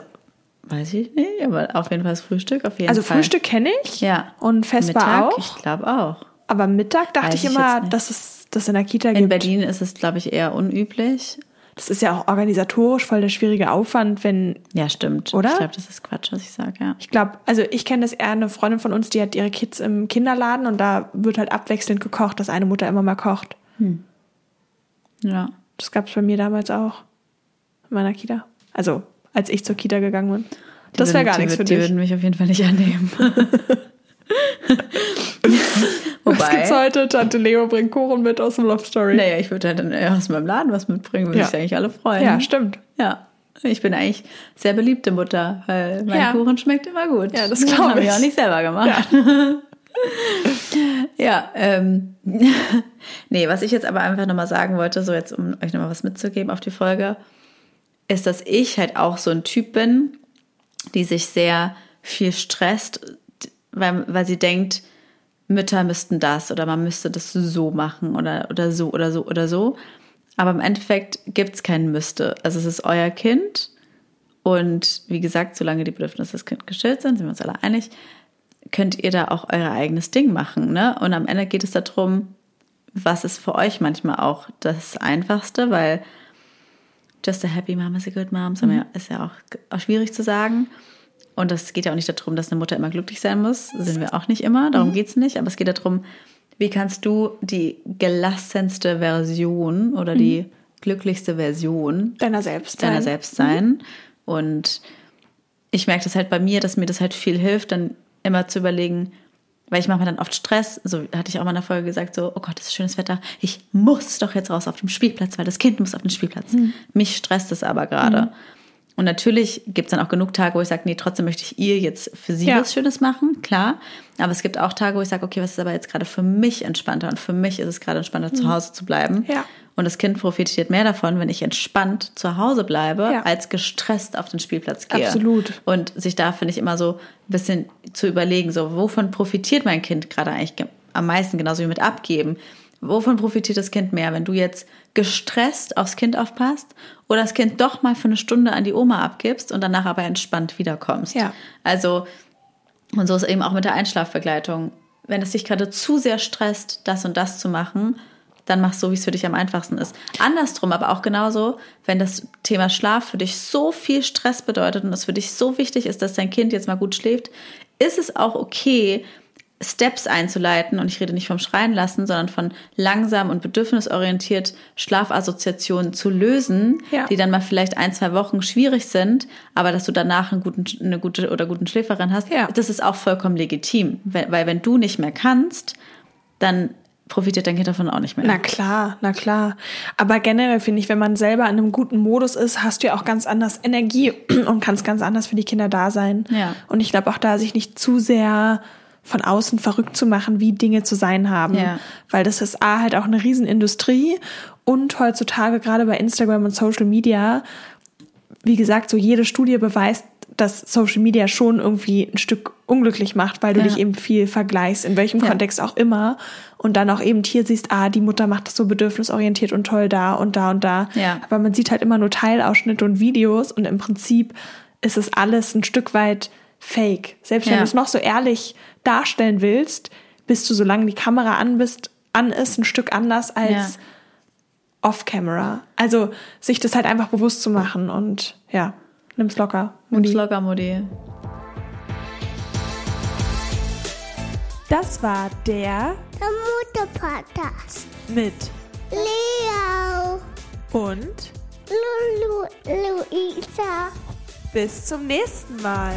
Speaker 3: weiß ich nicht, aber auf jeden Fall das Frühstück, auf jeden
Speaker 2: Also
Speaker 3: Fall.
Speaker 2: Frühstück kenne ich.
Speaker 3: Ja.
Speaker 2: Und Vesper
Speaker 3: Mittag,
Speaker 2: auch.
Speaker 3: Ich glaube auch.
Speaker 2: Aber Mittag dachte ich
Speaker 3: ich
Speaker 2: immer, dass es das in der Kita
Speaker 3: In
Speaker 2: gibt.
Speaker 3: Berlin ist es, glaube ich, eher unüblich.
Speaker 2: Das ist ja auch organisatorisch voll der schwierige Aufwand, wenn
Speaker 3: Ja, stimmt.
Speaker 2: Oder?
Speaker 3: Ich glaube, das ist Quatsch, was ich sage, ja.
Speaker 2: ich glaube, also ich kenne das eher eine Freundin von uns, die hat ihre Kids im Kinderladen und da wird halt abwechselnd gekocht, dass eine Mutter immer mal kocht.
Speaker 3: Ja.
Speaker 2: Das gab es bei mir damals auch in meiner Kita. Also als ich zur Kita gegangen bin.
Speaker 3: Die
Speaker 2: Das wäre gar
Speaker 3: die
Speaker 2: nichts für
Speaker 3: Die
Speaker 2: dich.
Speaker 3: würden mich auf jeden Fall nicht annehmen.
Speaker 2: Was gibt's heute? Tante Leo bringt Kuchen mit aus dem Love Story.
Speaker 3: Naja, ich würde halt dann aus meinem Laden was mitbringen, würde
Speaker 2: Ja.
Speaker 3: sich eigentlich alle freuen.
Speaker 2: Ja, stimmt.
Speaker 3: Ja. Ich bin eigentlich sehr beliebte Mutter, weil mein
Speaker 2: Ja.
Speaker 3: Kuchen schmeckt immer gut.
Speaker 2: Ja, das
Speaker 3: Den
Speaker 2: glaub
Speaker 3: habe ich
Speaker 2: ich.
Speaker 3: auch nicht selber gemacht. Ja, ähm, nee, was ich jetzt aber einfach nochmal sagen wollte, so jetzt, um euch nochmal was mitzugeben auf die Folge, ist, dass ich halt auch so ein Typ bin, die sich sehr viel stresst, weil, weil sie denkt, Mütter müssten das oder man müsste das so machen oder, oder so oder so oder so. Aber im Endeffekt gibt es kein Müsste. Also es ist euer Kind und wie gesagt, solange die Bedürfnisse des Kindes gestillt sind, sind wir uns alle einig, könnt ihr da auch euer eigenes Ding machen. Ne? Und am Ende geht es darum, was ist für euch manchmal auch das Einfachste, weil just a happy mom is a good mom, so ist ja auch, auch schwierig zu sagen. Und das geht ja auch nicht darum, dass eine Mutter immer glücklich sein muss. Sind wir auch nicht immer, darum geht's nicht. Aber es geht darum, wie kannst du die gelassenste Version oder die glücklichste Version
Speaker 2: Deiner selbst.
Speaker 3: deiner
Speaker 2: sein.
Speaker 3: selbst sein. Und ich merke das halt bei mir, dass mir das halt viel hilft, dann immer zu überlegen, weil ich mache mir dann oft Stress, so hatte ich auch mal in der Folge gesagt, so, oh Gott, das ist schönes Wetter, ich muss doch jetzt raus auf den Spielplatz, weil das Kind muss auf den Spielplatz. Mich stresst es aber gerade. Und natürlich gibt es dann auch genug Tage, wo ich sage, nee, trotzdem möchte ich ihr jetzt für sie
Speaker 2: Ja.
Speaker 3: was Schönes machen, klar. Aber es gibt auch Tage, wo ich sage, okay, was ist aber jetzt gerade für mich entspannter? Und für mich ist es gerade entspannter, zu Hause zu bleiben.
Speaker 2: Ja.
Speaker 3: Und das Kind profitiert mehr davon, wenn ich entspannt zu Hause bleibe,
Speaker 2: Ja.
Speaker 3: als gestresst auf den Spielplatz gehe.
Speaker 2: Absolut.
Speaker 3: Und sich da, finde ich, immer so ein bisschen zu überlegen, so, wovon profitiert mein Kind gerade eigentlich ge- am meisten, genauso wie mit Abgeben. Wovon profitiert das Kind mehr, wenn du jetzt gestresst aufs Kind aufpasst oder das Kind doch mal für eine Stunde an die Oma abgibst und danach aber entspannt wiederkommst?
Speaker 2: Ja.
Speaker 3: Also, und so ist eben auch mit der Einschlafbegleitung. Wenn es dich gerade zu sehr stresst, das und das zu machen, dann mach so, wie es für dich am einfachsten ist. Andersrum aber auch genauso, wenn das Thema Schlaf für dich so viel Stress bedeutet und es für dich so wichtig ist, dass dein Kind jetzt mal gut schläft, ist es auch okay, Steps einzuleiten. Und ich rede nicht vom Schreien lassen, sondern von langsam und bedürfnisorientiert Schlafassoziationen zu lösen,
Speaker 2: Ja.
Speaker 3: die dann mal vielleicht ein, zwei Wochen schwierig sind, aber dass du danach einen guten, eine gute oder guten Schläferin hast,
Speaker 2: Ja.
Speaker 3: das ist auch vollkommen legitim. Weil, weil wenn du nicht mehr kannst, dann profitiert dein Kind davon auch nicht mehr.
Speaker 2: Na klar, na klar. Aber generell finde ich, wenn man selber in einem guten Modus ist, hast du ja auch ganz anders Energie und kannst ganz anders für die Kinder da sein.
Speaker 3: Ja.
Speaker 2: Und ich glaube auch da, sich nicht zu sehr von außen verrückt zu machen, wie Dinge zu sein haben.
Speaker 3: Ja.
Speaker 2: Weil das ist A, halt auch eine Riesenindustrie und heutzutage gerade bei Instagram und Social Media, wie gesagt, so jede Studie beweist, dass Social Media schon irgendwie ein Stück unglücklich macht, weil du
Speaker 3: Ja.
Speaker 2: dich eben viel vergleichst, in welchem
Speaker 3: Ja.
Speaker 2: Kontext auch immer. Und dann auch eben hier siehst, ah, die Mutter macht das so bedürfnisorientiert und toll da und da und da.
Speaker 3: Ja.
Speaker 2: Aber man sieht halt immer nur Teilausschnitte und Videos und im Prinzip ist es alles ein Stück weit fake. Selbst wenn du es noch so ehrlich darstellen willst, bist du, solange die Kamera an bist, an ist, ein Stück anders als off-camera. Also sich das halt einfach bewusst zu machen und ja, nimm's locker.
Speaker 3: Nimm's
Speaker 2: Mutti.
Speaker 3: locker, Mutti.
Speaker 2: Das war der
Speaker 4: Der Mutter-Podcast.
Speaker 2: mit
Speaker 4: Leo,
Speaker 2: und
Speaker 4: Lulu, Luisa.
Speaker 2: bis zum nächsten Mal.